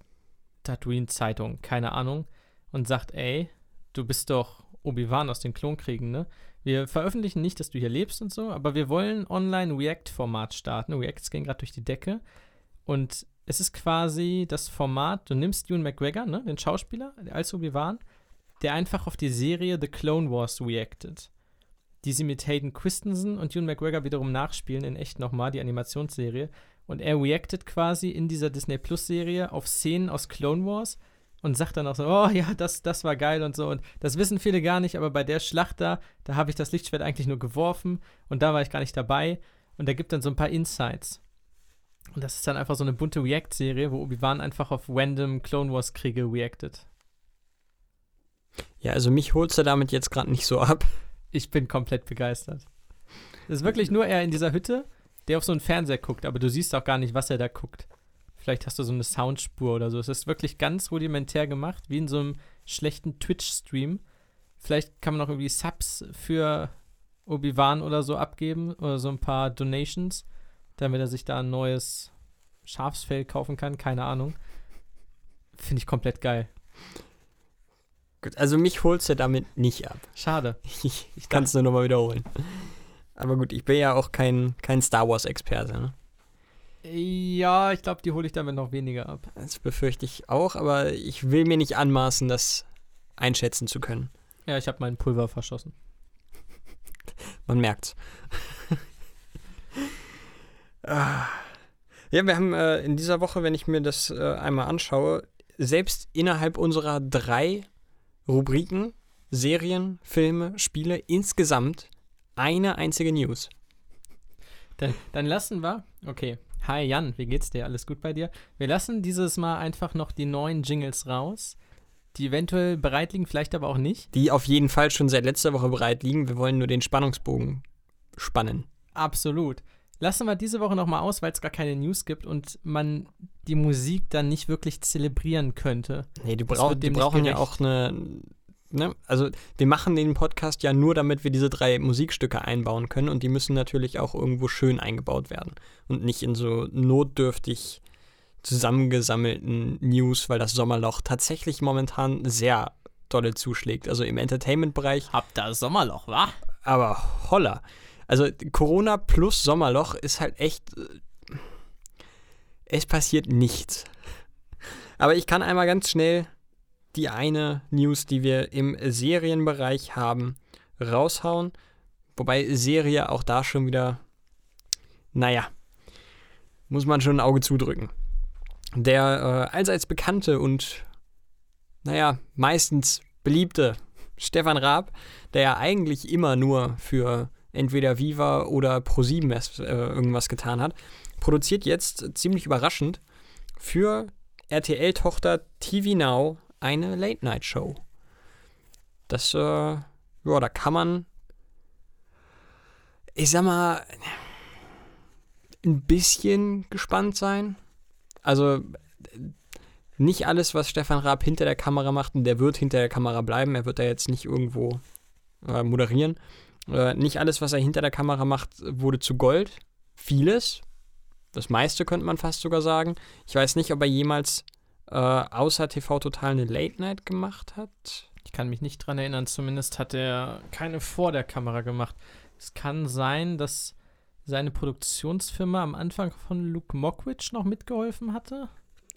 Tatooine-Zeitung, keine Ahnung, und sagt, ey, du bist doch Obi-Wan aus den Klonkriegen, ne? Wir veröffentlichen nicht, dass du hier lebst und so, aber wir wollen online React-Format starten. Reacts gehen gerade durch die Decke. Und es ist quasi das Format, du nimmst Ewan McGregor, ne, den Schauspieler, als Obi-Wan, der einfach auf die Serie The Clone Wars reactet. Die sie mit Hayden Christensen und Ewan McGregor wiederum nachspielen, in echt nochmal, die Animationsserie. Und er reactet quasi in dieser Disney Plus-Serie auf Szenen aus Clone Wars und sagt dann auch so, oh ja, das, das war geil und so. Und das wissen viele gar nicht, aber bei der Schlacht da, da habe ich das Lichtschwert eigentlich nur geworfen und da war ich gar nicht dabei. Und er gibt dann so ein paar Insights. Und das ist dann einfach so eine bunte React-Serie, wo Obi-Wan einfach auf random Clone Wars-Kriege reactet. Ja, also mich holst du damit jetzt gerade nicht so ab. Ich bin komplett begeistert. Es ist wirklich nur er in dieser Hütte, der auf so einen Fernseher guckt, aber du siehst auch gar nicht, was er da guckt. Vielleicht hast du so eine Soundspur oder so. Es ist wirklich ganz rudimentär gemacht, wie in so einem schlechten Twitch-Stream. Vielleicht kann man auch irgendwie Subs für Obi-Wan oder so abgeben oder so ein paar Donations, damit er sich da ein neues Schafsfell kaufen kann. Keine Ahnung. Finde ich komplett geil. Gut, also mich holst du damit nicht ab. Schade. Ich, ich kann es nur nochmal wiederholen. Aber gut, ich bin ja auch kein, kein Star Wars-Experte. Ne? Ja, ich glaube, die hole ich damit noch weniger ab. Das befürchte ich auch, aber ich will mir nicht anmaßen, das einschätzen zu können. Ja, ich habe meinen Pulver verschossen. Man merkt's. Ah. ja, wir haben äh, in dieser Woche, wenn ich mir das äh, einmal anschaue, selbst innerhalb unserer drei Rubriken, Serien, Filme, Spiele, insgesamt eine einzige News. Dann, dann lassen wir, okay, Hi Jan, wie geht's dir? Alles gut bei dir? Wir lassen dieses Mal einfach noch die neuen Jingles raus, die eventuell bereit liegen, vielleicht aber auch nicht. Die auf jeden Fall schon seit letzter Woche bereit liegen. Wir wollen nur den Spannungsbogen spannen. Absolut. Lassen wir diese Woche nochmal aus, weil es gar keine News gibt und man die Musik dann nicht wirklich zelebrieren könnte. Nee, die, brauch, die brauchen ja auch eine, ne, also wir machen den Podcast ja nur, damit wir diese drei Musikstücke einbauen können und die müssen natürlich auch irgendwo schön eingebaut werden und nicht in so notdürftig zusammengesammelten News, weil das Sommerloch tatsächlich momentan sehr dolle zuschlägt. Also im Entertainment-Bereich. Habt da Sommerloch, wa? Aber holla. Also Corona plus Sommerloch ist halt echt. Äh, es passiert nichts. Aber ich kann einmal ganz schnell die eine News, die wir im Serienbereich haben, raushauen. Wobei Serie auch da schon wieder, naja, muss man schon ein Auge zudrücken. Der äh, allseits bekannte und, naja, meistens beliebte Stefan Raab, der ja eigentlich immer nur für entweder Viva oder Pro7 äh, irgendwas getan hat, produziert jetzt ziemlich überraschend für RTL-Tochter TV Now eine Late-Night-Show. Das, äh, ja, da kann man, ich sag mal, ein bisschen gespannt sein. Also, nicht alles, was Stefan Raab hinter der Kamera macht, und der wird hinter der Kamera bleiben, er wird da jetzt nicht irgendwo äh, moderieren. Äh, nicht alles, was er hinter der Kamera macht, wurde zu Gold. Vieles, das meiste könnte man fast sogar sagen. Ich weiß nicht, ob er jemals äh, außer TV Total eine Late Night gemacht hat. Ich kann mich nicht dran erinnern, zumindest hat er keine vor der Kamera gemacht. Es kann sein, dass seine Produktionsfirma am Anfang von Luke Mockridge noch mitgeholfen hatte.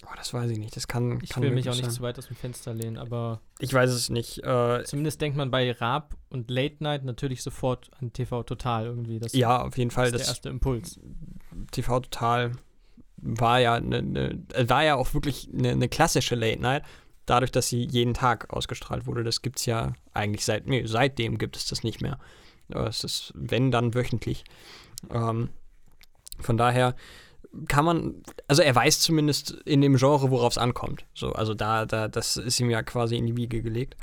Oh, das weiß ich nicht. Das kann. Ich kann will mich auch nicht sein. zu weit aus dem Fenster lehnen, aber. Ich weiß es nicht. Äh, zumindest denkt man bei Raab und Late Night natürlich sofort an TV Total irgendwie. Das ja, auf jeden Fall. ist der erste Impuls. TV Total war ja, ne, ne, war ja auch wirklich eine, eine klassische Late Night, dadurch, dass sie jeden Tag ausgestrahlt wurde. Das gibt es ja eigentlich seit, nee, seitdem gibt es das nicht mehr. Es ist, wenn, dann wöchentlich. Ähm, von daher kann man, also er weiß zumindest in dem Genre, worauf es ankommt. So, also da, da, das ist ihm ja quasi in die Wiege gelegt.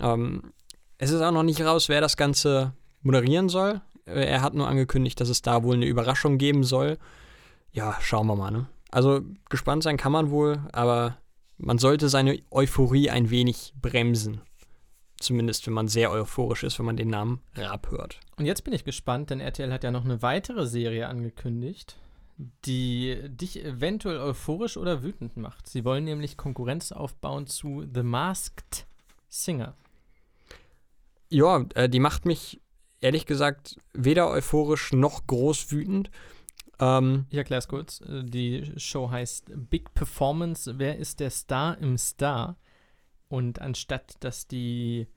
Ähm, es ist auch noch nicht raus, wer das Ganze moderieren soll. Er hat nur angekündigt, dass es da wohl eine Überraschung geben soll ja, schauen wir mal, ne? Also gespannt sein kann man wohl, aber man sollte seine Euphorie ein wenig bremsen. Zumindest, wenn man sehr euphorisch ist, wenn man den Namen Raab hört. Und jetzt bin ich gespannt, denn RTL hat ja noch eine weitere Serie angekündigt, die dich eventuell euphorisch oder wütend macht. Sie wollen nämlich Konkurrenz aufbauen zu The Masked Singer. Ja, äh, die macht mich ehrlich gesagt weder euphorisch noch groß wütend. Ähm, Ich erkläre es kurz. Äh, Die Show heißt Big Performance. Wer ist der Star im Star? Und anstatt dass die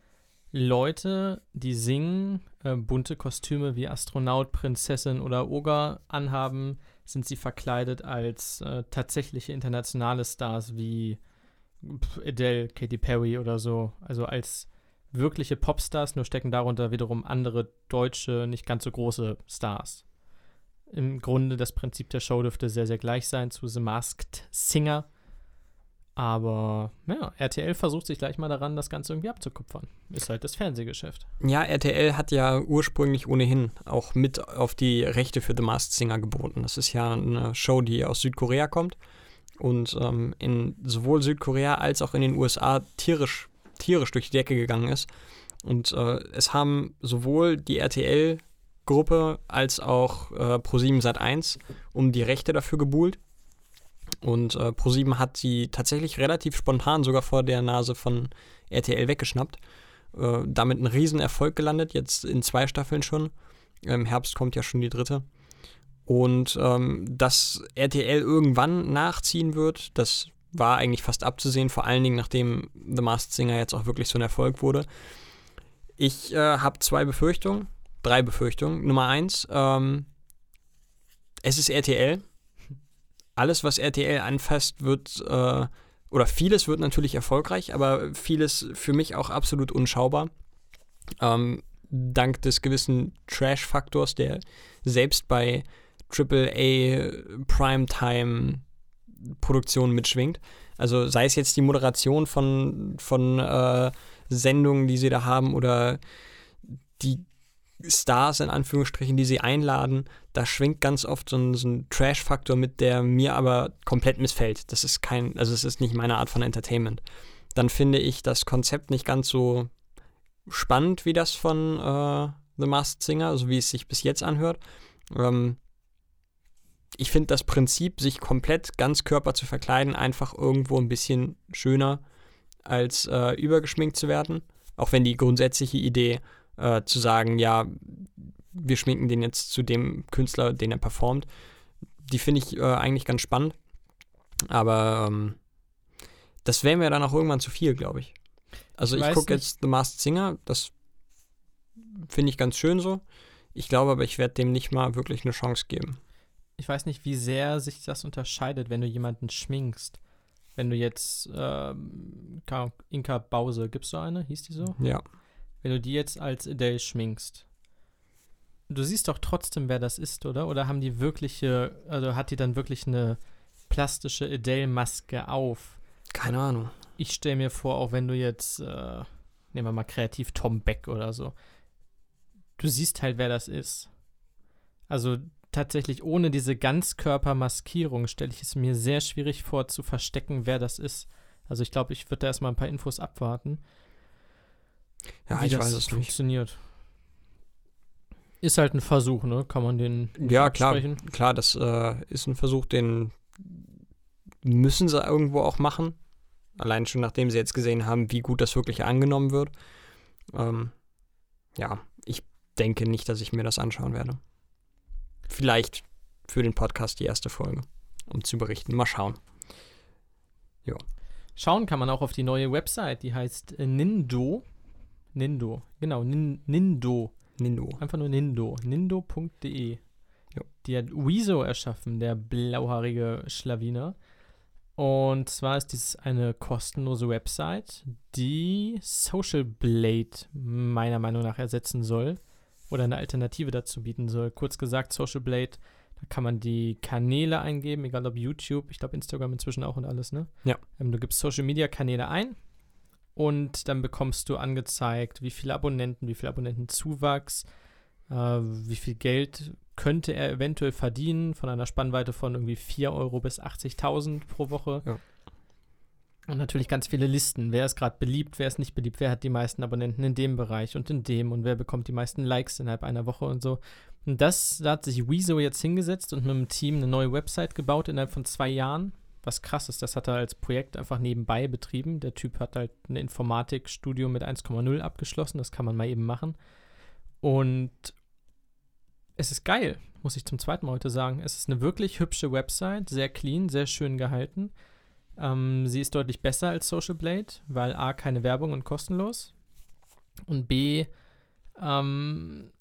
Leute, die singen, äh, bunte Kostüme wie Astronaut, Prinzessin oder Oger anhaben, sind sie verkleidet als äh, tatsächliche internationale Stars wie Adele, Katy Perry oder so. Also als wirkliche Popstars, nur stecken darunter wiederum andere deutsche, nicht ganz so große Stars. Im Grunde das Prinzip der Show dürfte sehr, sehr gleich sein zu The Masked Singer. Aber ja, RTL versucht sich gleich mal daran, das Ganze irgendwie abzukupfern. Ist halt das Fernsehgeschäft. ja, RTL hat ja ursprünglich ohnehin auch mit auf die Rechte für The Masked Singer geboten. Das ist ja eine Show, die aus Südkorea kommt und ähm, in sowohl Südkorea als auch in den USA tierisch, tierisch durch die Decke gegangen ist. Und äh, es haben sowohl die RTL-Gruppe als auch äh, Pro7 Sat1 um die Rechte dafür gebuhlt. Und äh, Pro7 hat sie tatsächlich relativ spontan sogar vor der Nase von RTL weggeschnappt. Äh, damit ein Riesenerfolg gelandet, jetzt in zwei Staffeln schon. Im Herbst kommt ja schon die dritte. Und ähm, dass RTL irgendwann nachziehen wird, das war eigentlich fast abzusehen, vor allen Dingen nachdem The Masked Singer jetzt auch wirklich so ein Erfolg wurde. Ich äh, habe zwei Befürchtungen, drei Befürchtungen. Nummer eins, ähm, es ist RTL. Alles, was RTL anfasst, wird, äh, oder vieles wird natürlich erfolgreich, aber vieles für mich auch absolut unschaubar. Ähm, dank des gewissen Trash-Faktors, der selbst bei AAA Primetime Produktionen mitschwingt. Also sei es jetzt die Moderation von, von äh, Sendungen, die sie da haben oder die Stars in Anführungsstrichen, die sie einladen, da schwingt ganz oft so ein, so ein Trash-Faktor mit, der mir aber komplett missfällt. Das ist kein, also es ist nicht meine Art von Entertainment. Dann finde ich das Konzept nicht ganz so spannend wie das von äh, The Masked Singer, so wie es sich bis jetzt anhört. Ähm, ich finde das Prinzip, sich komplett ganz Körper zu verkleiden, einfach irgendwo ein bisschen schöner, als äh, übergeschminkt zu werden. Auch wenn die grundsätzliche Idee äh, zu sagen, ja, wir schminken den jetzt zu dem Künstler, den er performt, die finde ich äh, eigentlich ganz spannend. Aber ähm, das wäre mir dann auch irgendwann zu viel, glaube ich. Also Ich ich, gucke jetzt The Masked Singer, das finde ich ganz schön so. Ich glaube aber, ich werde dem nicht mal wirklich eine Chance geben. Ich weiß nicht, wie sehr sich das unterscheidet, wenn du jemanden schminkst. Wenn du jetzt ähm, Inka Bause, gibst du eine? Hieß die so? Ja. Wenn du die jetzt als Adele schminkst. Du siehst doch trotzdem, wer das ist, oder? Oder haben die wirkliche, also hat die dann wirklich eine plastische Adele-Maske auf? Keine Ahnung. Ich stelle mir vor, auch wenn du jetzt, äh, nehmen wir mal kreativ Tom Beck oder so, du siehst halt, wer das ist. Also tatsächlich ohne diese Ganzkörpermaskierung stelle ich es mir sehr schwierig vor zu verstecken, wer das ist. Also ich glaube, ich würde da erstmal ein paar Infos abwarten, Ja, wie ich das weiß es nicht. funktioniert. Ist halt ein Versuch, ne? Kann man den Ja, klar. Klar, das äh, ist ein Versuch, den müssen sie irgendwo auch machen. Allein schon nachdem sie jetzt gesehen haben, wie gut das wirklich angenommen wird. Ähm, ja, ich denke nicht, dass ich mir das anschauen werde. Vielleicht für den Podcast die erste Folge, um zu berichten. Mal schauen. Schauen kann man auch auf die neue Website, die heißt äh, Nindo. Nindo, genau, Nin, Nindo. Nindo. Einfach nur Nindo. Nindo.de. Die hat Wieso erschaffen, der blauhaarige Schlawiner. Und zwar ist dies eine kostenlose Website, die Social Blade meiner Meinung nach ersetzen soll oder eine Alternative dazu bieten soll. Kurz gesagt, Social Blade, da kann man die Kanäle eingeben, egal ob YouTube, ich glaube Instagram inzwischen auch und alles, ne? Ja. Ähm, du gibst Social Media Kanäle ein und dann bekommst du angezeigt, wie viele Abonnenten, wie viel Abonnentenzuwachs, äh, wie viel Geld könnte er eventuell verdienen, von einer Spannweite von irgendwie 4 Euro bis 80.000 pro Woche. Ja. Und natürlich ganz viele Listen. Wer ist gerade beliebt, wer ist nicht beliebt, wer hat die meisten Abonnenten in dem Bereich und in dem und wer bekommt die meisten Likes innerhalb einer Woche und so. Und das, da hat sich Wieso jetzt hingesetzt und mit dem Team eine neue Website gebaut innerhalb von zwei Jahren. Was krass ist, das hat er als Projekt einfach nebenbei betrieben. Der Typ hat halt ein Informatikstudium mit 1,0 abgeschlossen, das kann man mal eben machen. Und es ist geil, muss ich zum zweiten Mal heute sagen. Es ist eine wirklich hübsche Website, sehr clean, sehr schön gehalten. Ähm, sie ist deutlich besser als Social Blade, weil A, keine Werbung und kostenlos. Und B, ähm,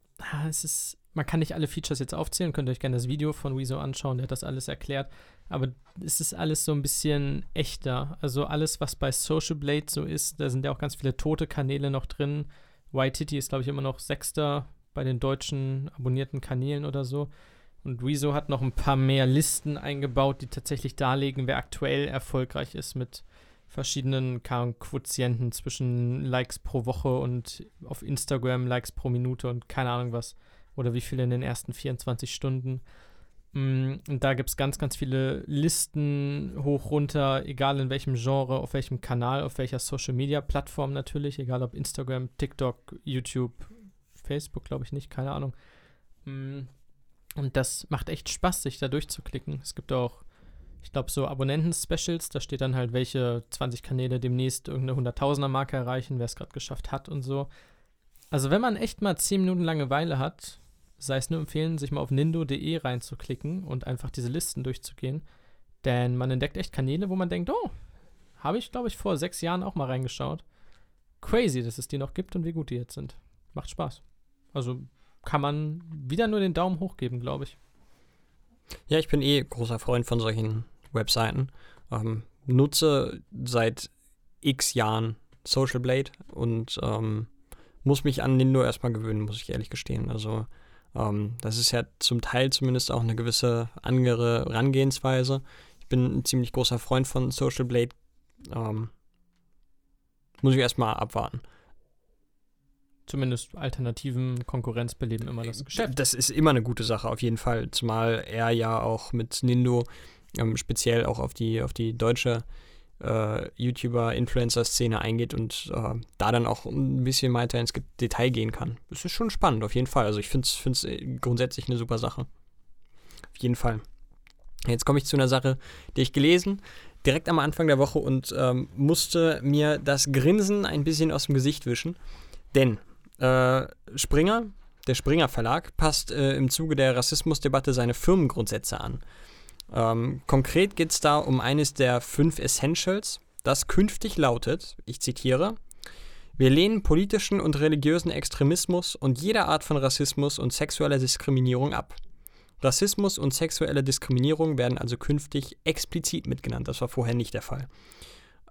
es ist, man kann nicht alle Features jetzt aufzählen, könnt ihr euch gerne das Video von Wieso anschauen, der hat das alles erklärt. Aber es ist alles so ein bisschen echter. Also alles, was bei Social Blade so ist, da sind ja auch ganz viele tote Kanäle noch drin. YTT ist, glaube ich, immer noch Sechster bei den deutschen abonnierten Kanälen oder so. Und Rezo hat noch ein paar mehr Listen eingebaut, die tatsächlich darlegen, wer aktuell erfolgreich ist mit verschiedenen Quotienten zwischen Likes pro Woche und auf Instagram Likes pro Minute und keine Ahnung was. Oder wie viele in den ersten 24 Stunden. Mm, und da gibt es ganz, ganz viele Listen hoch, runter, egal in welchem Genre, auf welchem Kanal, auf welcher Social Media Plattform natürlich, egal ob Instagram, TikTok, YouTube, Facebook, glaube ich nicht, keine Ahnung. Mm, und das macht echt Spaß, sich da durchzuklicken. Es gibt auch, ich glaube, so Abonnenten-Specials, da steht dann halt, welche 20 Kanäle demnächst irgendeine Hunderttausender-Marke erreichen, wer es gerade geschafft hat und so. Also wenn man echt mal 10 Minuten Langeweile hat, sei es nur empfehlen, sich mal auf nindo.de reinzuklicken und einfach diese Listen durchzugehen. Denn man entdeckt echt Kanäle, wo man denkt, oh, habe ich, glaube ich, vor sechs Jahren auch mal reingeschaut. Crazy, dass es die noch gibt und wie gut die jetzt sind. Macht Spaß. Also kann man wieder nur den Daumen hoch geben, glaube ich. Ja, ich bin eh großer Freund von solchen Webseiten. Ähm, nutze seit x Jahren Social Blade und ähm, muss mich an nur erstmal gewöhnen, muss ich ehrlich gestehen. Also ähm, das ist ja zum Teil zumindest auch eine gewisse andere Herangehensweise. Ich bin ein ziemlich großer Freund von Social Blade. Ähm, muss ich erstmal abwarten zumindest alternativen Konkurrenz beleben immer das Geschäft. Das ist immer eine gute Sache, auf jeden Fall. Zumal er ja auch mit Nindo ähm, speziell auch auf die, auf die deutsche äh, YouTuber-Influencer-Szene eingeht und äh, da dann auch ein bisschen weiter ins Detail gehen kann. Das ist schon spannend, auf jeden Fall. Also ich finde es grundsätzlich eine super Sache. Auf jeden Fall. Jetzt komme ich zu einer Sache, die ich gelesen, direkt am Anfang der Woche und ähm, musste mir das Grinsen ein bisschen aus dem Gesicht wischen. Denn äh, Springer, der Springer Verlag, passt äh, im Zuge der Rassismusdebatte seine Firmengrundsätze an. Ähm, konkret geht es da um eines der fünf Essentials, das künftig lautet, ich zitiere, wir lehnen politischen und religiösen Extremismus und jede Art von Rassismus und sexueller Diskriminierung ab. Rassismus und sexuelle Diskriminierung werden also künftig explizit mitgenannt. Das war vorher nicht der Fall.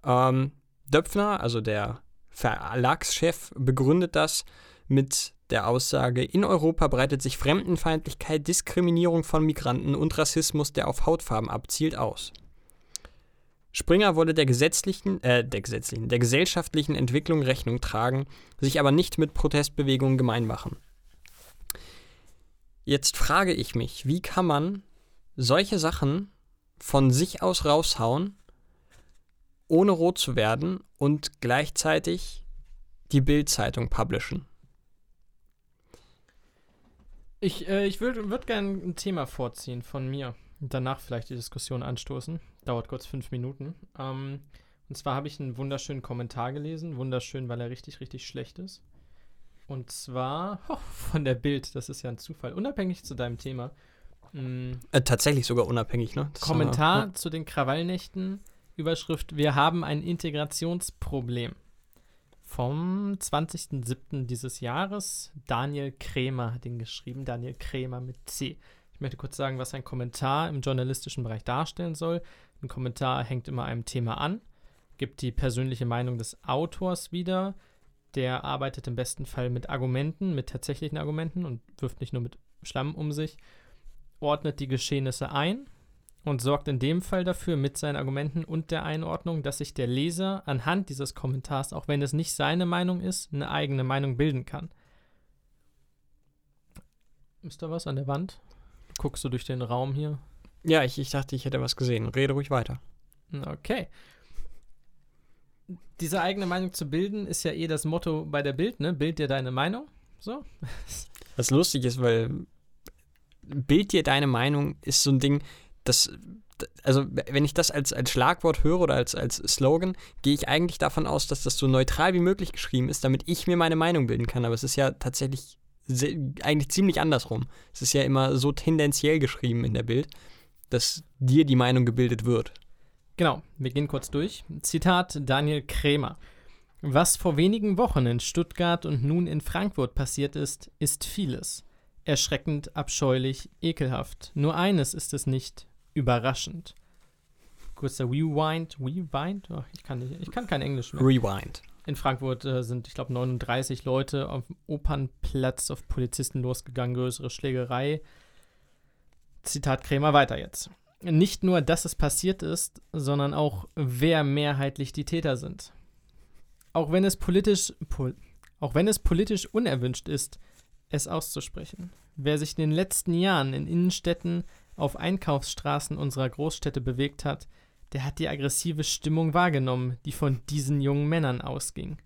Ähm, Döpfner, also der Verlagschef begründet das mit der Aussage, in Europa breitet sich Fremdenfeindlichkeit, Diskriminierung von Migranten und Rassismus, der auf Hautfarben abzielt, aus. Springer wolle der gesetzlichen, äh, der gesetzlichen, der gesellschaftlichen Entwicklung Rechnung tragen, sich aber nicht mit Protestbewegungen gemein machen. Jetzt frage ich mich, wie kann man solche Sachen von sich aus raushauen ohne rot zu werden und gleichzeitig die Bild-Zeitung publishen. Ich, äh, ich würde würd gerne ein Thema vorziehen von mir und danach vielleicht die Diskussion anstoßen. Dauert kurz fünf Minuten. Ähm, und zwar habe ich einen wunderschönen Kommentar gelesen. Wunderschön, weil er richtig, richtig schlecht ist. Und zwar oh, von der Bild. Das ist ja ein Zufall. Unabhängig zu deinem Thema. Mhm. Äh, tatsächlich sogar unabhängig, ne? Das Kommentar ja. zu den Krawallnächten Überschrift Wir haben ein Integrationsproblem. Vom 20.07. dieses Jahres. Daniel Krämer hat ihn geschrieben. Daniel Krämer mit C. Ich möchte kurz sagen, was ein Kommentar im journalistischen Bereich darstellen soll. Ein Kommentar hängt immer einem Thema an, gibt die persönliche Meinung des Autors wieder. Der arbeitet im besten Fall mit Argumenten, mit tatsächlichen Argumenten und wirft nicht nur mit Schlamm um sich, ordnet die Geschehnisse ein und sorgt in dem Fall dafür mit seinen Argumenten und der Einordnung, dass sich der Leser anhand dieses Kommentars, auch wenn es nicht seine Meinung ist, eine eigene Meinung bilden kann. Ist da was an der Wand? Guckst du durch den Raum hier? Ja, ich, ich dachte, ich hätte was gesehen. Rede ruhig weiter. Okay. diese eigene Meinung zu bilden, ist ja eh das Motto bei der Bild, ne? Bild dir deine Meinung. So. Was lustig ist, weil Bild dir deine Meinung ist so ein Ding, das, also wenn ich das als, als Schlagwort höre oder als, als Slogan, gehe ich eigentlich davon aus, dass das so neutral wie möglich geschrieben ist, damit ich mir meine Meinung bilden kann. Aber es ist ja tatsächlich eigentlich ziemlich andersrum. Es ist ja immer so tendenziell geschrieben in der Bild, dass dir die Meinung gebildet wird. Genau, wir gehen kurz durch. Zitat Daniel Krämer. Was vor wenigen Wochen in Stuttgart und nun in Frankfurt passiert ist, ist vieles. Erschreckend, abscheulich, ekelhaft. Nur eines ist es nicht, überraschend. Kurzer Rewind, Rewind? Oh, ich, kann nicht, ich kann kein Englisch mehr. Rewind. In Frankfurt äh, sind, ich glaube, 39 Leute auf dem Opernplatz auf Polizisten losgegangen, größere Schlägerei. Zitat Krämer weiter jetzt. Nicht nur, dass es passiert ist, sondern auch, wer mehrheitlich die Täter sind. Auch wenn es politisch, pol, auch wenn es politisch unerwünscht ist, es auszusprechen. Wer sich in den letzten Jahren in Innenstädten auf Einkaufsstraßen unserer Großstädte bewegt hat, der hat die aggressive Stimmung wahrgenommen, die von diesen jungen Männern ausging.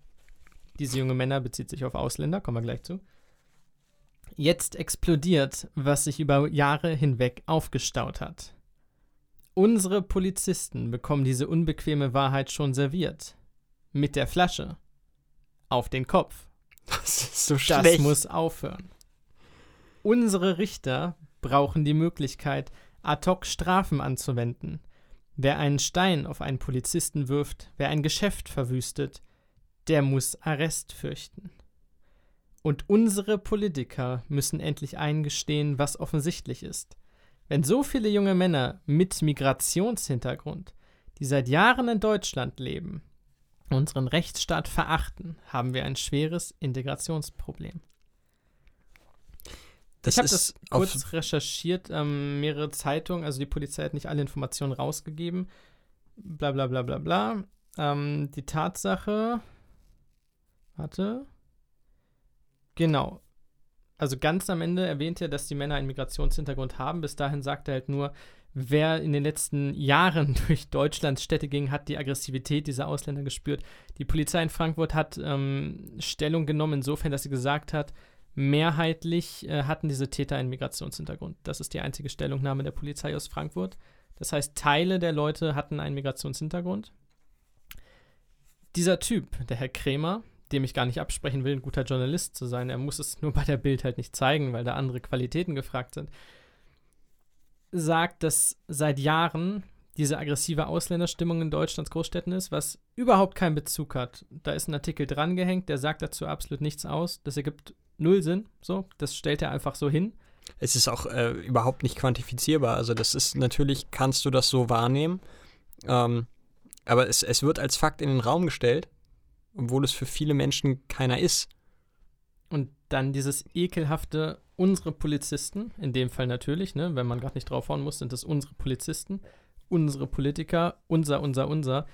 Diese jungen Männer bezieht sich auf Ausländer, kommen wir gleich zu. Jetzt explodiert, was sich über Jahre hinweg aufgestaut hat. Unsere Polizisten bekommen diese unbequeme Wahrheit schon serviert. Mit der Flasche. Auf den Kopf. Das ist so Das schlecht. muss aufhören. Unsere Richter brauchen die Möglichkeit, ad hoc Strafen anzuwenden. Wer einen Stein auf einen Polizisten wirft, wer ein Geschäft verwüstet, der muss Arrest fürchten. Und unsere Politiker müssen endlich eingestehen, was offensichtlich ist. Wenn so viele junge Männer mit Migrationshintergrund, die seit Jahren in Deutschland leben, unseren Rechtsstaat verachten, haben wir ein schweres Integrationsproblem. Das ich habe das kurz recherchiert, ähm, mehrere Zeitungen, also die Polizei hat nicht alle Informationen rausgegeben. Bla bla bla bla bla. Ähm, die Tatsache. Warte. Genau. Also ganz am Ende erwähnt er, dass die Männer einen Migrationshintergrund haben. Bis dahin sagt er halt nur, wer in den letzten Jahren durch Deutschlands Städte ging, hat die Aggressivität dieser Ausländer gespürt. Die Polizei in Frankfurt hat ähm, Stellung genommen, insofern, dass sie gesagt hat, mehrheitlich äh, hatten diese Täter einen Migrationshintergrund. Das ist die einzige Stellungnahme der Polizei aus Frankfurt. Das heißt, Teile der Leute hatten einen Migrationshintergrund. Dieser Typ, der Herr Krämer, dem ich gar nicht absprechen will, ein guter Journalist zu sein, er muss es nur bei der Bild halt nicht zeigen, weil da andere Qualitäten gefragt sind, sagt, dass seit Jahren diese aggressive Ausländerstimmung in Deutschlands Großstädten ist, was überhaupt keinen Bezug hat. Da ist ein Artikel drangehängt, der sagt dazu absolut nichts aus. Das ergibt null Sinn. So, das stellt er einfach so hin. es ist auch äh, überhaupt nicht quantifizierbar. Also das ist natürlich, kannst du das so wahrnehmen, ähm, aber es, es wird als Fakt in den Raum gestellt, obwohl es für viele Menschen keiner ist. Und dann dieses ekelhafte, unsere Polizisten, in dem Fall natürlich, ne, wenn man gerade nicht draufhauen muss, sind das unsere Polizisten, unsere Politiker, unser, unser, unser.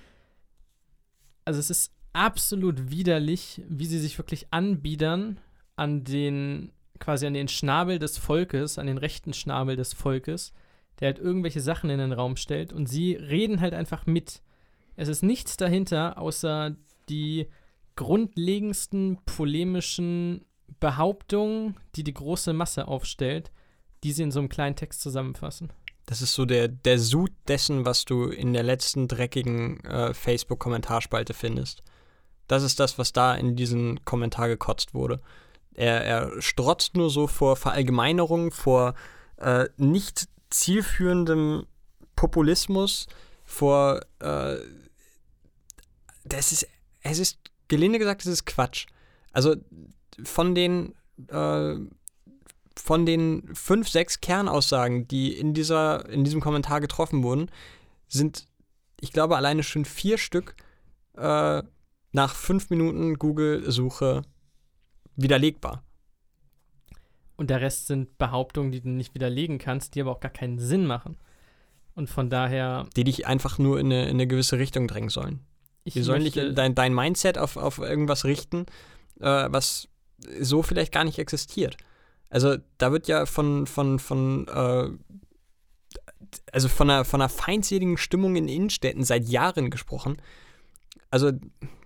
Also es ist absolut widerlich, wie sie sich wirklich anbiedern an den, quasi an den Schnabel des Volkes, an den rechten Schnabel des Volkes, der halt irgendwelche Sachen in den Raum stellt und sie reden halt einfach mit. Es ist nichts dahinter, außer die grundlegendsten polemischen Behauptungen, die die große Masse aufstellt, die sie in so einem kleinen Text zusammenfassen. Das ist so der, der Sud dessen, was du in der letzten dreckigen äh, Facebook-Kommentarspalte findest. Das ist das, was da in diesen Kommentar gekotzt wurde. Er, er strotzt nur so vor Verallgemeinerung, vor äh, nicht zielführendem Populismus, vor äh, das ist, es ist, gelinde gesagt, es ist Quatsch. Also von den äh, von den fünf, sechs Kernaussagen, die in, dieser, in diesem Kommentar getroffen wurden, sind, ich glaube, alleine schon vier Stück äh, nach fünf Minuten Google-Suche widerlegbar. Und der Rest sind Behauptungen, die du nicht widerlegen kannst, die aber auch gar keinen Sinn machen. Und von daher. Die dich einfach nur in eine, in eine gewisse Richtung drängen sollen. Die sollen dich dein, dein Mindset auf, auf irgendwas richten, äh, was so vielleicht gar nicht existiert. Also da wird ja von, von, von, äh, also von einer, von einer feindseligen Stimmung in Innenstädten seit Jahren gesprochen. Also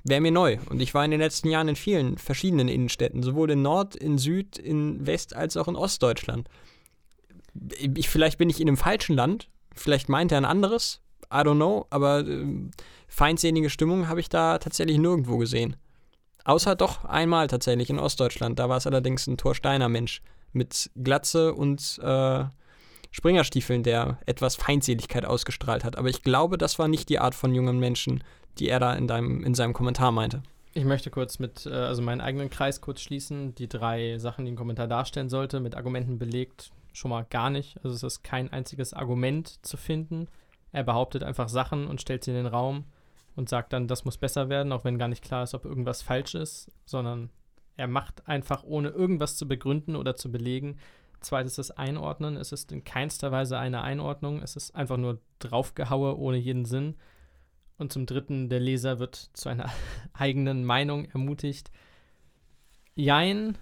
wäre mir neu. Und ich war in den letzten Jahren in vielen verschiedenen Innenstädten, sowohl in Nord, in Süd, in West als auch in Ostdeutschland. Ich, vielleicht bin ich in einem falschen Land, vielleicht meint er ein anderes, I don't know, aber äh, feindselige Stimmung habe ich da tatsächlich nirgendwo gesehen. Außer doch einmal tatsächlich in Ostdeutschland. Da war es allerdings ein Torsteiner Mensch mit Glatze und äh, Springerstiefeln, der etwas Feindseligkeit ausgestrahlt hat. Aber ich glaube, das war nicht die Art von jungen Menschen, die er da in, deinem, in seinem Kommentar meinte. Ich möchte kurz mit, äh, also meinen eigenen Kreis kurz schließen. Die drei Sachen, die ein Kommentar darstellen sollte, mit Argumenten belegt, schon mal gar nicht. Also es ist kein einziges Argument zu finden. Er behauptet einfach Sachen und stellt sie in den Raum und sagt dann, das muss besser werden, auch wenn gar nicht klar ist, ob irgendwas falsch ist, sondern er macht einfach, ohne irgendwas zu begründen oder zu belegen. Zweites das Einordnen. Es ist in keinster Weise eine Einordnung. Es ist einfach nur draufgehaue ohne jeden Sinn. Und zum Dritten, der Leser wird zu einer eigenen Meinung ermutigt. Jein,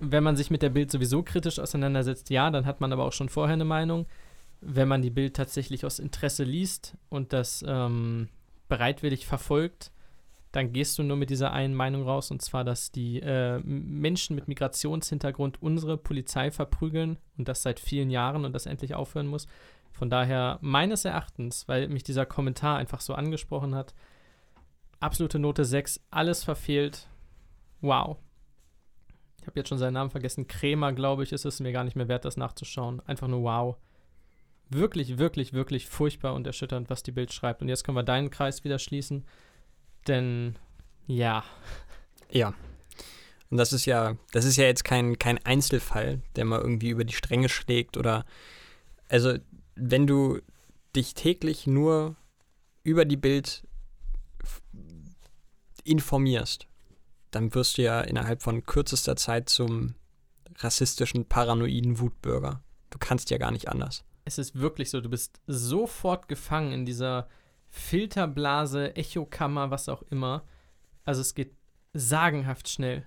wenn man sich mit der Bild sowieso kritisch auseinandersetzt, ja, dann hat man aber auch schon vorher eine Meinung. Wenn man die Bild tatsächlich aus Interesse liest und das ähm, bereitwillig verfolgt, dann gehst du nur mit dieser einen Meinung raus, und zwar, dass die äh, Menschen mit Migrationshintergrund unsere Polizei verprügeln und das seit vielen Jahren und das endlich aufhören muss. Von daher, meines Erachtens, weil mich dieser Kommentar einfach so angesprochen hat, absolute Note 6, alles verfehlt. Wow. Ich habe jetzt schon seinen Namen vergessen. Krämer, glaube ich, ist es mir gar nicht mehr wert, das nachzuschauen. Einfach nur wow wirklich, wirklich, wirklich furchtbar und erschütternd, was die Bild schreibt. Und jetzt können wir deinen Kreis wieder schließen. Denn ja. Ja. Und das ist ja, das ist ja jetzt kein, kein Einzelfall, der mal irgendwie über die Stränge schlägt oder also wenn du dich täglich nur über die Bild informierst, dann wirst du ja innerhalb von kürzester Zeit zum rassistischen, paranoiden Wutbürger. Du kannst ja gar nicht anders es ist wirklich so, du bist sofort gefangen in dieser Filterblase, Echokammer, was auch immer. Also es geht sagenhaft schnell.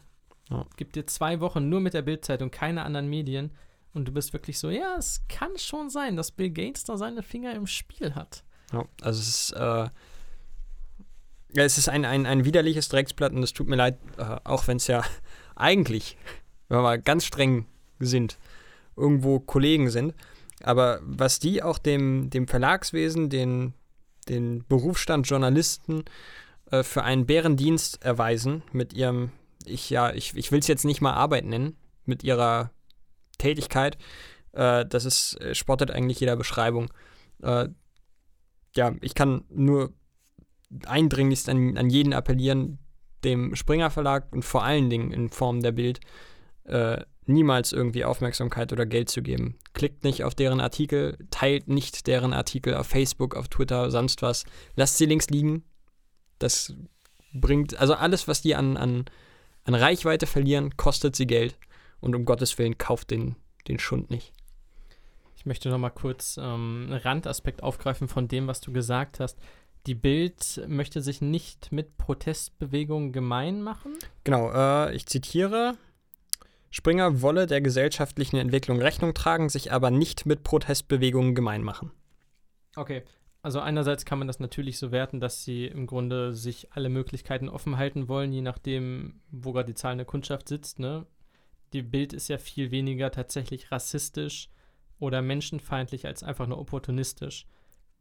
Ja. Gibt dir zwei Wochen nur mit der Bildzeitung, keine anderen Medien. Und du bist wirklich so, ja, es kann schon sein, dass Bill Gates da seine Finger im Spiel hat. Ja, also es ist, äh, ja, es ist ein, ein, ein widerliches Drecksblatt und es tut mir leid, äh, auch wenn es ja eigentlich, wenn wir mal ganz streng sind, irgendwo Kollegen sind. Aber was die auch dem, dem Verlagswesen, den, den Berufsstand Journalisten äh, für einen Bärendienst erweisen mit ihrem, ich ja, ich, ich will es jetzt nicht mal Arbeit nennen, mit ihrer Tätigkeit, äh, das ist, äh, spottet eigentlich jeder Beschreibung. Äh, ja, ich kann nur eindringlichst an, an jeden appellieren, dem Springer Verlag und vor allen Dingen in Form der Bild äh, niemals irgendwie Aufmerksamkeit oder Geld zu geben. Klickt nicht auf deren Artikel, teilt nicht deren Artikel auf Facebook, auf Twitter, sonst was. Lasst sie links liegen. Das bringt, also alles, was die an, an, an Reichweite verlieren, kostet sie Geld. Und um Gottes Willen, kauft den, den Schund nicht. Ich möchte noch mal kurz ähm, einen Randaspekt aufgreifen von dem, was du gesagt hast. Die Bild möchte sich nicht mit Protestbewegungen gemein machen. Genau, äh, ich zitiere. Springer wolle der gesellschaftlichen Entwicklung Rechnung tragen, sich aber nicht mit Protestbewegungen gemein machen. Okay, also einerseits kann man das natürlich so werten, dass sie im Grunde sich alle Möglichkeiten offen halten wollen, je nachdem, wo gerade die zahlende Kundschaft sitzt. Ne? Die Bild ist ja viel weniger tatsächlich rassistisch oder menschenfeindlich als einfach nur opportunistisch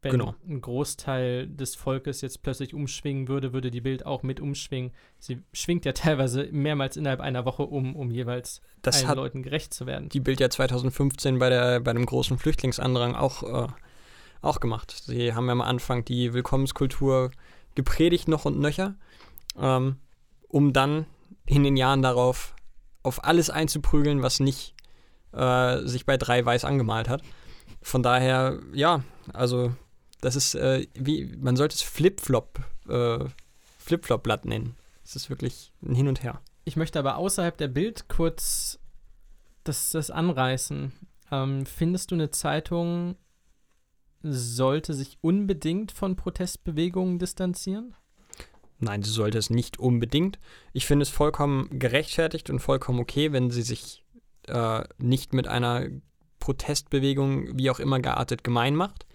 wenn genau. ein Großteil des Volkes jetzt plötzlich umschwingen würde, würde die Bild auch mit umschwingen. Sie schwingt ja teilweise mehrmals innerhalb einer Woche um, um jeweils das allen Leuten gerecht zu werden. Die Bild ja 2015 bei, der, bei dem großen Flüchtlingsandrang auch, äh, auch gemacht. Sie haben ja am Anfang die Willkommenskultur gepredigt noch und nöcher, ähm, um dann in den Jahren darauf auf alles einzuprügeln, was nicht äh, sich bei drei weiß angemalt hat. Von daher, ja, also das ist äh, wie, man sollte es Flip-Flop, äh, Flip-Flop-Blatt nennen. Es ist wirklich ein Hin und Her. Ich möchte aber außerhalb der Bild kurz das, das anreißen. Ähm, findest du eine Zeitung sollte sich unbedingt von Protestbewegungen distanzieren? Nein, sie sollte es nicht unbedingt. Ich finde es vollkommen gerechtfertigt und vollkommen okay, wenn sie sich äh, nicht mit einer Protestbewegung, wie auch immer geartet, gemein macht.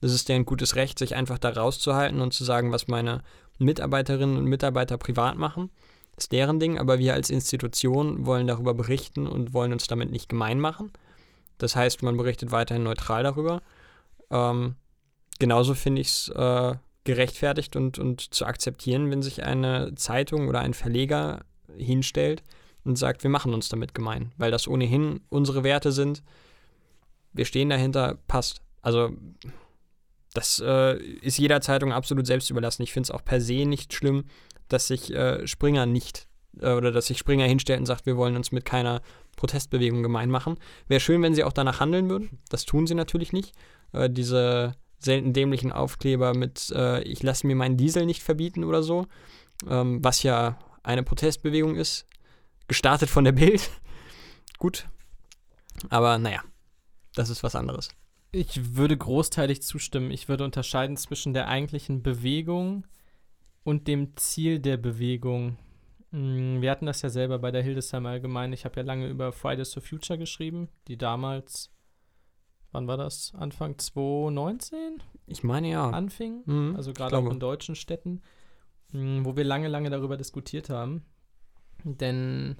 Das ist ein gutes Recht, sich einfach da rauszuhalten und zu sagen, was meine Mitarbeiterinnen und Mitarbeiter privat machen. Ist deren Ding, aber wir als Institution wollen darüber berichten und wollen uns damit nicht gemein machen. Das heißt, man berichtet weiterhin neutral darüber. Ähm, genauso finde ich es äh, gerechtfertigt und, und zu akzeptieren, wenn sich eine Zeitung oder ein Verleger hinstellt und sagt, wir machen uns damit gemein, weil das ohnehin unsere Werte sind. Wir stehen dahinter, passt. Also das äh, ist jeder Zeitung absolut selbst überlassen. Ich finde es auch per se nicht schlimm, dass sich äh, Springer nicht äh, oder dass sich Springer hinstellt und sagt, wir wollen uns mit keiner Protestbewegung gemein machen. Wäre schön, wenn sie auch danach handeln würden. Das tun sie natürlich nicht. Äh, diese selten dämlichen Aufkleber mit äh, ich lasse mir meinen Diesel nicht verbieten oder so, ähm, was ja eine Protestbewegung ist, gestartet von der Bild. Gut. Aber naja, das ist was anderes. Ich würde großteilig zustimmen. Ich würde unterscheiden zwischen der eigentlichen Bewegung und dem Ziel der Bewegung. Hm, wir hatten das ja selber bei der Hildesheim allgemein. Ich habe ja lange über Fridays for Future geschrieben, die damals, wann war das? Anfang 2019? Ich meine ja. Anfing, Mhm, also gerade auch in deutschen Städten, mh, wo wir lange, lange darüber diskutiert haben. Denn,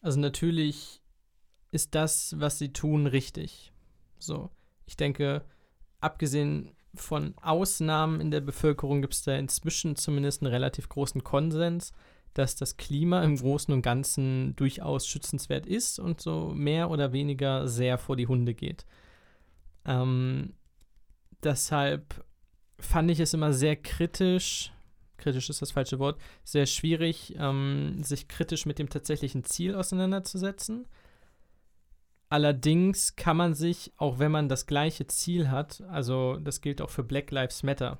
also natürlich ist das, was sie tun, richtig. So, ich denke, abgesehen von Ausnahmen in der Bevölkerung gibt es da inzwischen zumindest einen relativ großen Konsens, dass das Klima im Großen und Ganzen durchaus schützenswert ist und so mehr oder weniger sehr vor die Hunde geht. Ähm, deshalb fand ich es immer sehr kritisch, kritisch ist das falsche Wort, sehr schwierig, ähm, sich kritisch mit dem tatsächlichen Ziel auseinanderzusetzen. Allerdings kann man sich, auch wenn man das gleiche Ziel hat, also das gilt auch für Black Lives Matter,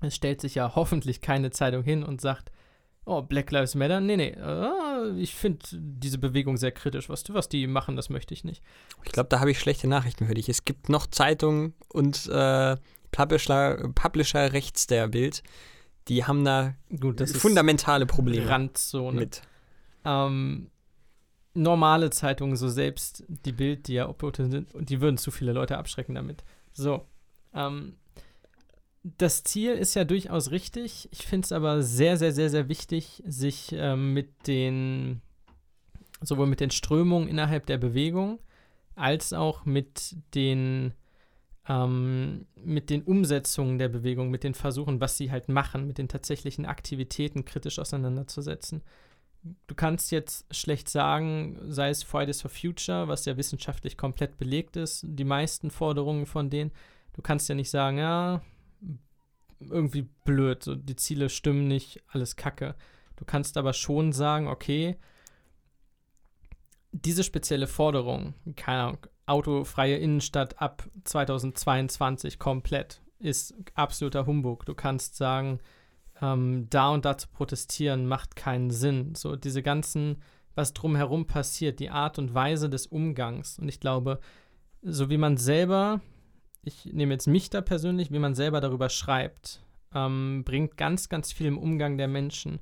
es stellt sich ja hoffentlich keine Zeitung hin und sagt, oh, Black Lives Matter, nee, nee, äh, ich finde diese Bewegung sehr kritisch, was, was die machen, das möchte ich nicht. Ich glaube, da habe ich schlechte Nachrichten für dich. Es gibt noch Zeitungen und äh, Publisher, Publisher rechts der Bild, die haben da Gut, das fundamentale Probleme Randzone. mit. Ähm, normale Zeitungen, so selbst die Bild, die ja Obhute sind, und die würden zu viele Leute abschrecken damit. So. Ähm, das Ziel ist ja durchaus richtig. Ich finde es aber sehr, sehr, sehr, sehr wichtig, sich ähm, mit den, sowohl mit den Strömungen innerhalb der Bewegung, als auch mit den, ähm, mit den Umsetzungen der Bewegung, mit den Versuchen, was sie halt machen, mit den tatsächlichen Aktivitäten kritisch auseinanderzusetzen du kannst jetzt schlecht sagen, sei es Fridays for Future, was ja wissenschaftlich komplett belegt ist, die meisten Forderungen von denen, du kannst ja nicht sagen, ja, irgendwie blöd, so die Ziele stimmen nicht, alles Kacke. Du kannst aber schon sagen, okay, diese spezielle Forderung, keine Ahnung, autofreie Innenstadt ab 2022 komplett, ist absoluter Humbug. Du kannst sagen, ähm, da und da zu protestieren, macht keinen Sinn. So diese ganzen, was drumherum passiert, die Art und Weise des Umgangs. Und ich glaube, so wie man selber, ich nehme jetzt mich da persönlich, wie man selber darüber schreibt, ähm, bringt ganz, ganz viel im Umgang der Menschen,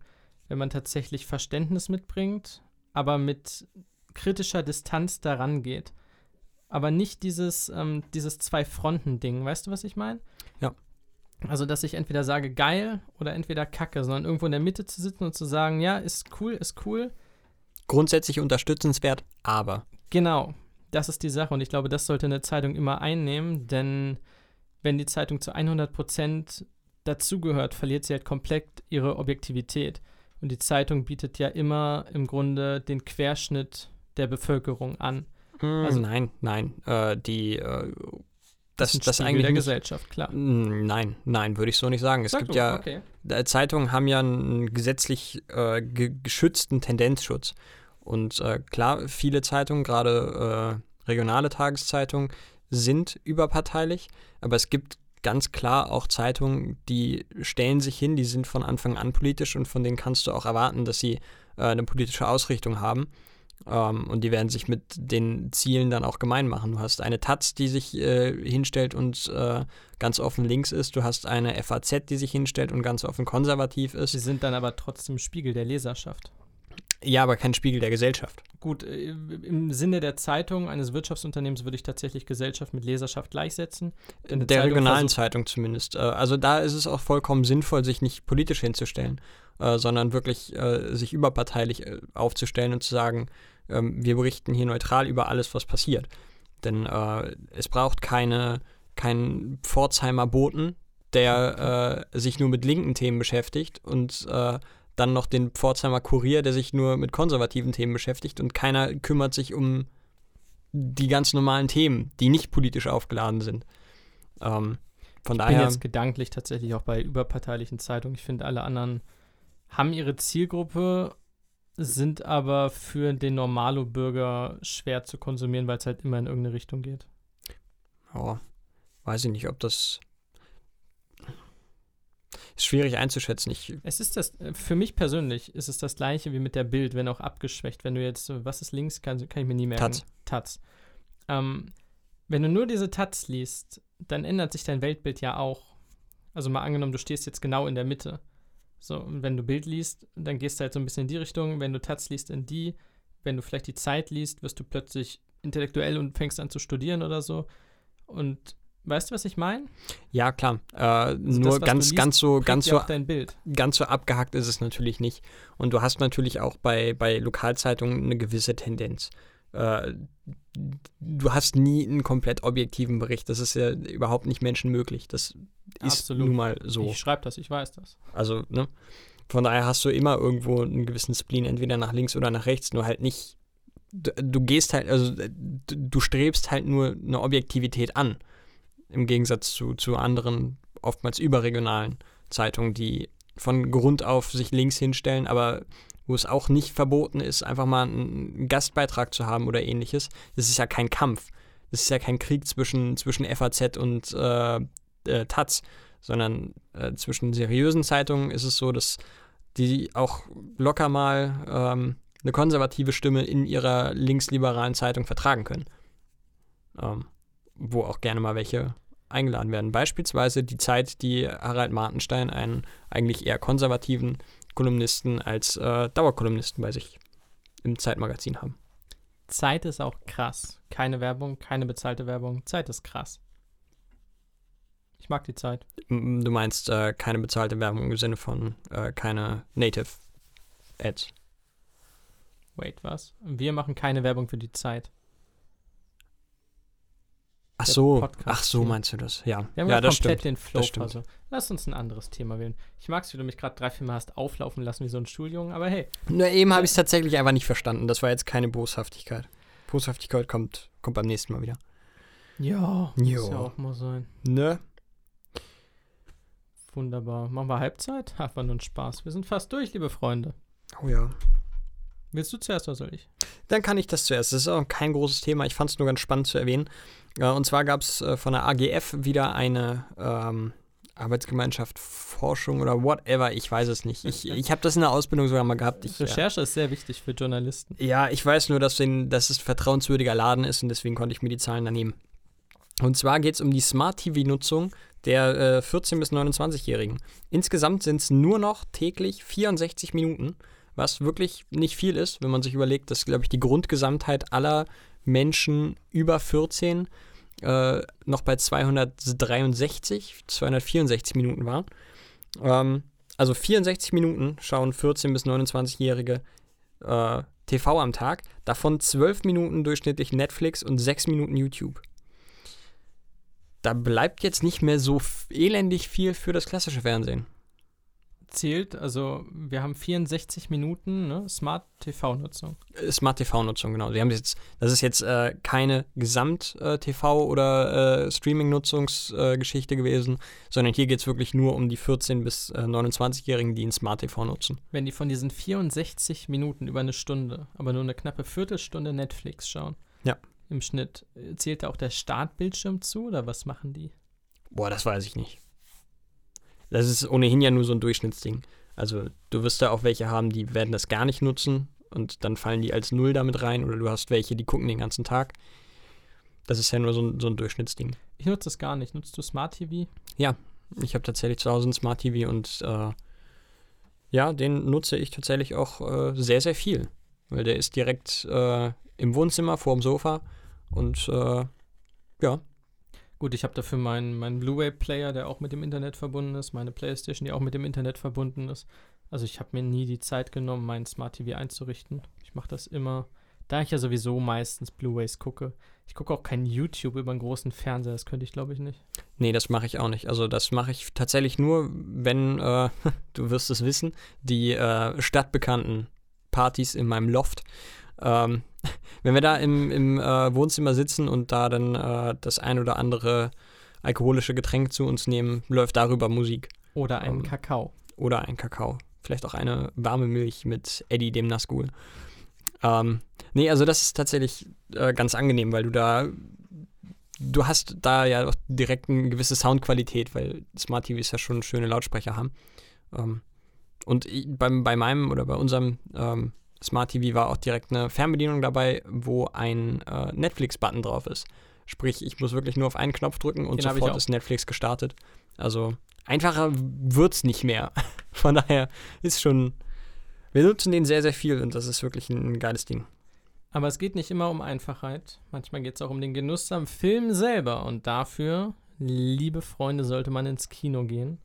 wenn man tatsächlich Verständnis mitbringt, aber mit kritischer Distanz daran geht. Aber nicht dieses, ähm, dieses Zwei-Fronten-Ding, weißt du, was ich meine? Ja. Also, dass ich entweder sage geil oder entweder kacke, sondern irgendwo in der Mitte zu sitzen und zu sagen, ja, ist cool, ist cool. Grundsätzlich unterstützenswert, aber Genau, das ist die Sache und ich glaube, das sollte eine Zeitung immer einnehmen, denn wenn die Zeitung zu 100% dazugehört, verliert sie halt komplett ihre Objektivität. Und die Zeitung bietet ja immer im Grunde den Querschnitt der Bevölkerung an. Mm, Also- nein, nein. Äh, die äh, das, das Spiegel eigentlich der Gesellschaft, klar. Mm, Nein, nein, würde ich so nicht sagen. Es Sag gibt du, ja okay. Zeitungen haben ja einen gesetzlich äh, ge geschützten Tendenzschutz. Und äh, klar, viele Zeitungen, gerade äh, regionale Tageszeitungen, sind überparteilich, aber es gibt ganz klar auch Zeitungen, die stellen sich hin, die sind von Anfang an politisch und von denen kannst du auch erwarten, dass sie äh, eine politische Ausrichtung haben. Ähm, und die werden sich mit den Zielen dann auch gemein machen. Du hast eine Taz, die sich äh, hinstellt und äh, ganz offen links ist. Du hast eine FAZ, die sich hinstellt und ganz offen konservativ ist. Sie sind dann aber trotzdem Spiegel der Leserschaft. Ja, aber kein Spiegel der Gesellschaft. gut, äh, im Sinne der Zeitung eines Wirtschaftsunternehmens würde ich tatsächlich Gesellschaft mit Leserschaft gleichsetzen. Eine der Zeitung regionalen Zeitung zumindest. Äh, Also da ist es auch vollkommen sinnvoll, sich nicht politisch hinzustellen, äh, sondern wirklich äh, sich überparteilich äh, aufzustellen und zu sagen, ähm, wir berichten hier neutral über alles, was passiert. Denn es braucht keine, keinen Pforzheimer Boten, der sich nur mit linken Themen beschäftigt und dann noch den Pforzheimer Kurier, der sich nur mit konservativen Themen beschäftigt und keiner kümmert sich um die ganz normalen Themen, die nicht politisch aufgeladen sind. Ähm, von Ich bin daher, jetzt gedanklich tatsächlich auch bei überparteilichen Zeitungen. Ich finde, alle anderen haben ihre Zielgruppe, sind aber für den Normalo-Bürger schwer zu konsumieren, weil es halt immer in irgendeine Richtung geht. ja, weiß ich nicht, ob das ist schwierig einzuschätzen. Ich, Es ist das, äh, für mich persönlich ist es das gleiche wie mit der Bild, wenn auch abgeschwächt. Wenn du jetzt, was ist links, kann, kann ich mir nie merken. Taz. Taz. Ähm, wenn du nur diese Taz liest, dann ändert sich dein Weltbild ja auch. Also mal angenommen, du stehst jetzt genau in der Mitte. So, und wenn du Bild liest, dann gehst du halt so ein bisschen in die Richtung. Wenn du Taz liest, in die. Wenn du vielleicht die Zeit liest, wirst du plötzlich intellektuell und fängst an zu studieren oder so. Und weißt du, was ich meine? ja, klar. Äh, Also nur das, ganz, liest, ganz so, ganz so ganz so abgehackt ist es natürlich nicht. Und du hast natürlich auch bei, bei Lokalzeitungen eine gewisse Tendenz. Äh, du hast nie einen komplett objektiven Bericht. Das ist ja überhaupt nicht menschenmöglich. Das ist Absolut. nun mal so. Ich schreibe das, ich weiß das. Also, ne? Von daher hast du immer irgendwo einen gewissen Spleen, entweder nach links oder nach rechts, nur halt nicht. Du, du gehst halt, also du strebst halt nur eine Objektivität an. Im Gegensatz zu, zu anderen, oftmals überregionalen Zeitungen, die von Grund auf sich links hinstellen, aber wo es auch nicht verboten ist, einfach mal einen Gastbeitrag zu haben oder ähnliches. Das ist ja kein Kampf. Das ist ja kein Krieg zwischen, zwischen FAZ und äh, äh, Taz, sondern äh, zwischen seriösen Zeitungen ist es so, dass die auch locker mal ähm, eine konservative Stimme in ihrer linksliberalen Zeitung vertragen können. Ähm, wo auch gerne mal welche eingeladen werden. Beispielsweise die Zeit, die Harald Martenstein, einen eigentlich eher konservativen Kolumnisten, als äh, Dauerkolumnisten bei sich im Zeitmagazin haben. Zeit ist auch krass. Keine Werbung, keine bezahlte Werbung. Zeit ist krass. Ich mag die Zeit. Du meinst äh, keine bezahlte Werbung im Sinne von äh, keine Native Ads. Wait, was? Wir machen keine Werbung für die Zeit. Ach so, ach so meinst du das? Ja, Wir haben ja, ja das komplett stimmt. den Flow das stimmt. also. Lass uns ein anderes Thema wählen. Ich mag es, wie du mich gerade drei, vier Mal hast auflaufen lassen wie so ein Schuljungen, aber hey, Nur eben habe ich es tatsächlich einfach nicht verstanden. Das war jetzt keine Boshaftigkeit. Boshaftigkeit kommt, kommt beim nächsten Mal wieder. ja, Jo. muss ja auch mal sein. Ne? Wunderbar. Machen wir Halbzeit? War nur ein Spaß. Wir sind fast durch, liebe Freunde. Oh ja. Willst du zuerst oder soll ich? Dann kann ich das zuerst. Das ist auch kein großes Thema. Ich fand es nur ganz spannend zu erwähnen. Äh, und zwar gab es äh, von der AGF wieder eine ähm, Arbeitsgemeinschaft Forschung oder whatever. Ich weiß es nicht. Ich, ich habe das in der Ausbildung sogar mal gehabt. Ich, Recherche ist sehr wichtig für Journalisten. Ja, ich weiß nur, dass, den, dass es vertrauenswürdiger Laden ist und deswegen konnte ich mir die Zahlen da nehmen. Und zwar geht es um die Smart-TV-Nutzung der äh, 14- bis 29-Jährigen. Insgesamt sind es nur noch täglich 64 Minuten, was wirklich nicht viel ist, wenn man sich überlegt, dass, glaube ich, die Grundgesamtheit aller Menschen über 14 äh, noch bei 263, 264 Minuten waren. Ähm, also 64 Minuten schauen 14- bis 29-Jährige äh, TV am Tag, davon 12 Minuten durchschnittlich Netflix und 6 Minuten YouTube. Da bleibt jetzt nicht mehr so elendig viel für das klassische Fernsehen. Zählt, also wir haben 64 Minuten ne, Smart TV-Nutzung. Äh, Smart TV-Nutzung, genau. Sie haben jetzt, das ist jetzt äh, keine Gesamt-TV- oder äh, Streaming-Nutzungsgeschichte gewesen, sondern hier geht es wirklich nur um die 14- bis äh, 29-Jährigen, die ein Smart TV nutzen. Wenn die von diesen 64 Minuten über eine Stunde, aber nur eine knappe Viertelstunde Netflix schauen, Ja. im Schnitt, äh, zählt da auch der Startbildschirm zu oder was machen die? Boah, das weiß ich nicht. Das ist ohnehin ja nur so ein Durchschnittsding. Also du wirst da auch welche haben, die werden das gar nicht nutzen und dann fallen die als Null damit rein oder du hast welche, die gucken den ganzen Tag. Das ist ja nur so ein, so ein Durchschnittsding. Ich nutze das gar nicht. Nutzt du Smart TV? Ich habe tatsächlich zu Hause ein Smart TV und äh, ja, den nutze ich tatsächlich auch äh, sehr, sehr viel. weil der ist direkt äh, im Wohnzimmer vorm Sofa und äh, ja, Gut, ich habe dafür meinen meinen Blu-ray-Player, der auch mit dem Internet verbunden ist, meine Playstation, die auch mit dem Internet verbunden ist. Also ich habe mir nie die Zeit genommen, meinen Smart TV einzurichten. Ich mache das immer, da ich ja sowieso meistens Blu-rays gucke. Ich gucke auch kein YouTube über einen großen Fernseher, das könnte ich glaube ich nicht. Nee, das mache ich auch nicht. Also das mache ich tatsächlich nur, wenn, äh, du wirst es wissen, die äh, stadtbekannten Partys in meinem Loft. Ähm, wenn wir da im, im äh, Wohnzimmer sitzen und da dann äh, das ein oder andere alkoholische Getränk zu uns nehmen, läuft darüber Musik. Oder einen Ähm, Kakao. Oder ein Kakao. Vielleicht auch eine warme Milch mit Eddie, dem Nazgul. Ähm, nee, also das ist tatsächlich äh, ganz angenehm, weil du da, du hast da ja auch direkt eine gewisse Soundqualität, weil Smart TVs ja schon schöne Lautsprecher haben. Ähm, und i- beim, bei meinem oder bei unserem ähm, Smart TV war auch direkt eine Fernbedienung dabei, wo ein äh, Netflix-Button drauf ist. Sprich, ich muss wirklich nur auf einen Knopf drücken und Den sofort ist Netflix gestartet. Also einfacher wird's nicht mehr. Von daher ist schon. Wir nutzen den sehr, sehr viel und das ist wirklich ein geiles Ding. Aber es geht nicht immer um Einfachheit. Manchmal geht es auch um den Genuss am Film selber. Und dafür, liebe Freunde, sollte man ins Kino gehen.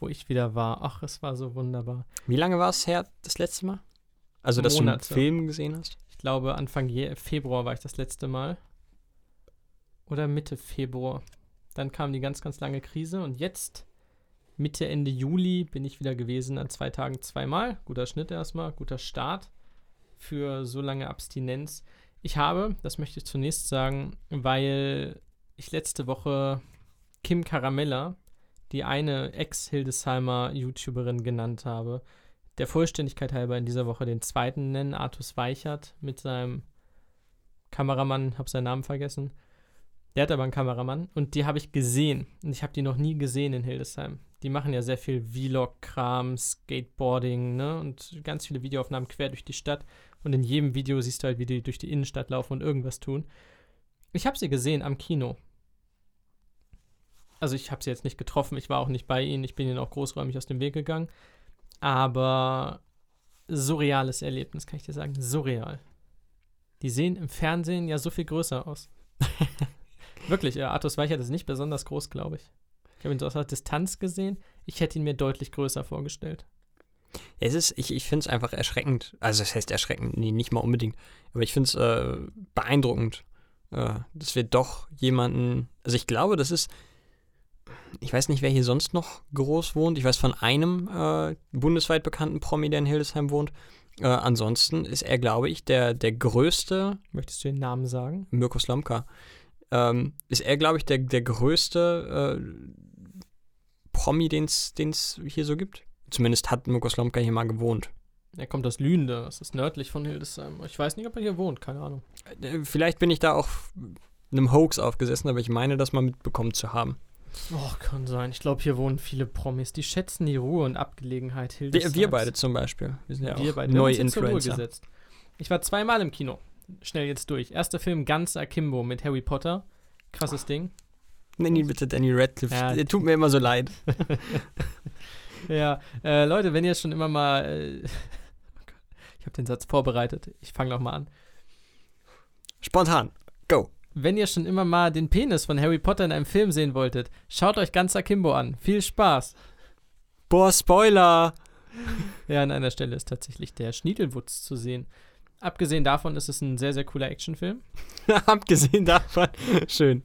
Wo ich wieder war. Ach, es war so wunderbar. Wie lange war es her das letzte Mal? Also, dass Monate. du einen Film gesehen hast? Ich glaube, Anfang Je Februar war ich das letzte Mal. Oder Mitte Februar. Dann kam die ganz, ganz lange Krise. Und jetzt, Mitte, Ende Juli, bin ich wieder gewesen an zwei Tagen zweimal. Guter Schnitt erstmal, guter Start für so lange Abstinenz. Ich habe, das möchte ich zunächst sagen, weil ich letzte Woche Kim Caramella, die eine Ex-Hildesheimer YouTuberin genannt habe, der Vollständigkeit halber in dieser Woche den zweiten nennen, Artus Weichert mit seinem Kameramann, habe seinen Namen vergessen. Der hat aber einen Kameramann und die habe ich gesehen und ich habe die noch nie gesehen in Hildesheim. Die machen ja sehr viel Vlog-Kram, Skateboarding, ne, und ganz viele Videoaufnahmen quer durch die Stadt und in jedem Video siehst du halt, wie die durch die Innenstadt laufen und irgendwas tun. Ich habe sie gesehen am Kino. Also ich habe sie jetzt nicht getroffen, ich war auch nicht bei ihnen, ich bin ihnen auch großräumig aus dem Weg gegangen. Aber surreales Erlebnis, kann ich dir sagen. Surreal. Die sehen im Fernsehen ja so viel größer aus. Wirklich, äh, Artus Weichert ist nicht besonders groß, glaube ich. Ich habe ihn so aus der Distanz gesehen. Ich hätte ihn mir deutlich größer vorgestellt. Ja, es ist, ich, ich finde es einfach erschreckend. Also, es heißt erschreckend, nee, nicht mal unbedingt. Aber ich finde es äh, beeindruckend, äh, dass wir doch jemanden. Also, ich glaube, das ist. Ich weiß nicht, wer hier sonst noch groß wohnt. Ich weiß von einem äh, bundesweit bekannten Promi, der in Hildesheim wohnt. Äh, ansonsten ist er, glaube ich, der, der größte, Möchtest du den Namen sagen? Mirko Slomka, ähm, ist er, glaube ich, der, der größte äh, Promi, den es hier so gibt. Zumindest hat Mirko Slomka hier mal gewohnt. Er kommt aus Lühnde, das ist nördlich von Hildesheim. Ich weiß nicht, ob er hier wohnt, keine Ahnung. Äh, Vielleicht bin ich da auch einem Hoax aufgesessen, aber ich meine, das mal mitbekommen zu haben. Oh, kann sein. Ich glaube, hier wohnen viele Promis. Die schätzen die Ruhe und Abgelegenheit Wir, Hildesheims. wir beide zum Beispiel. Wir sind ja wir auch beide. Wir neue Influencer. gesetzt. Ich war zweimal im Kino. Schnell jetzt durch. Erster Film ganz Akimbo mit Harry Potter. Krasses Ding. Nenn ihn bitte Danny Radcliffe. Ja. Der tut mir immer so leid. Ja, äh, Leute, wenn ihr schon immer mal. Äh, oh Gott, ich habe den Satz vorbereitet. Ich fange nochmal an. Spontan. Go. Wenn ihr schon immer mal den Penis von Harry Potter in einem Film sehen wolltet, schaut euch ganz Akimbo an. Viel Spaß. Boah, Spoiler. Ja, an einer Stelle ist tatsächlich der Schniedelwutz zu sehen. Abgesehen davon ist es ein sehr, sehr cooler Actionfilm. Abgesehen davon. Schön.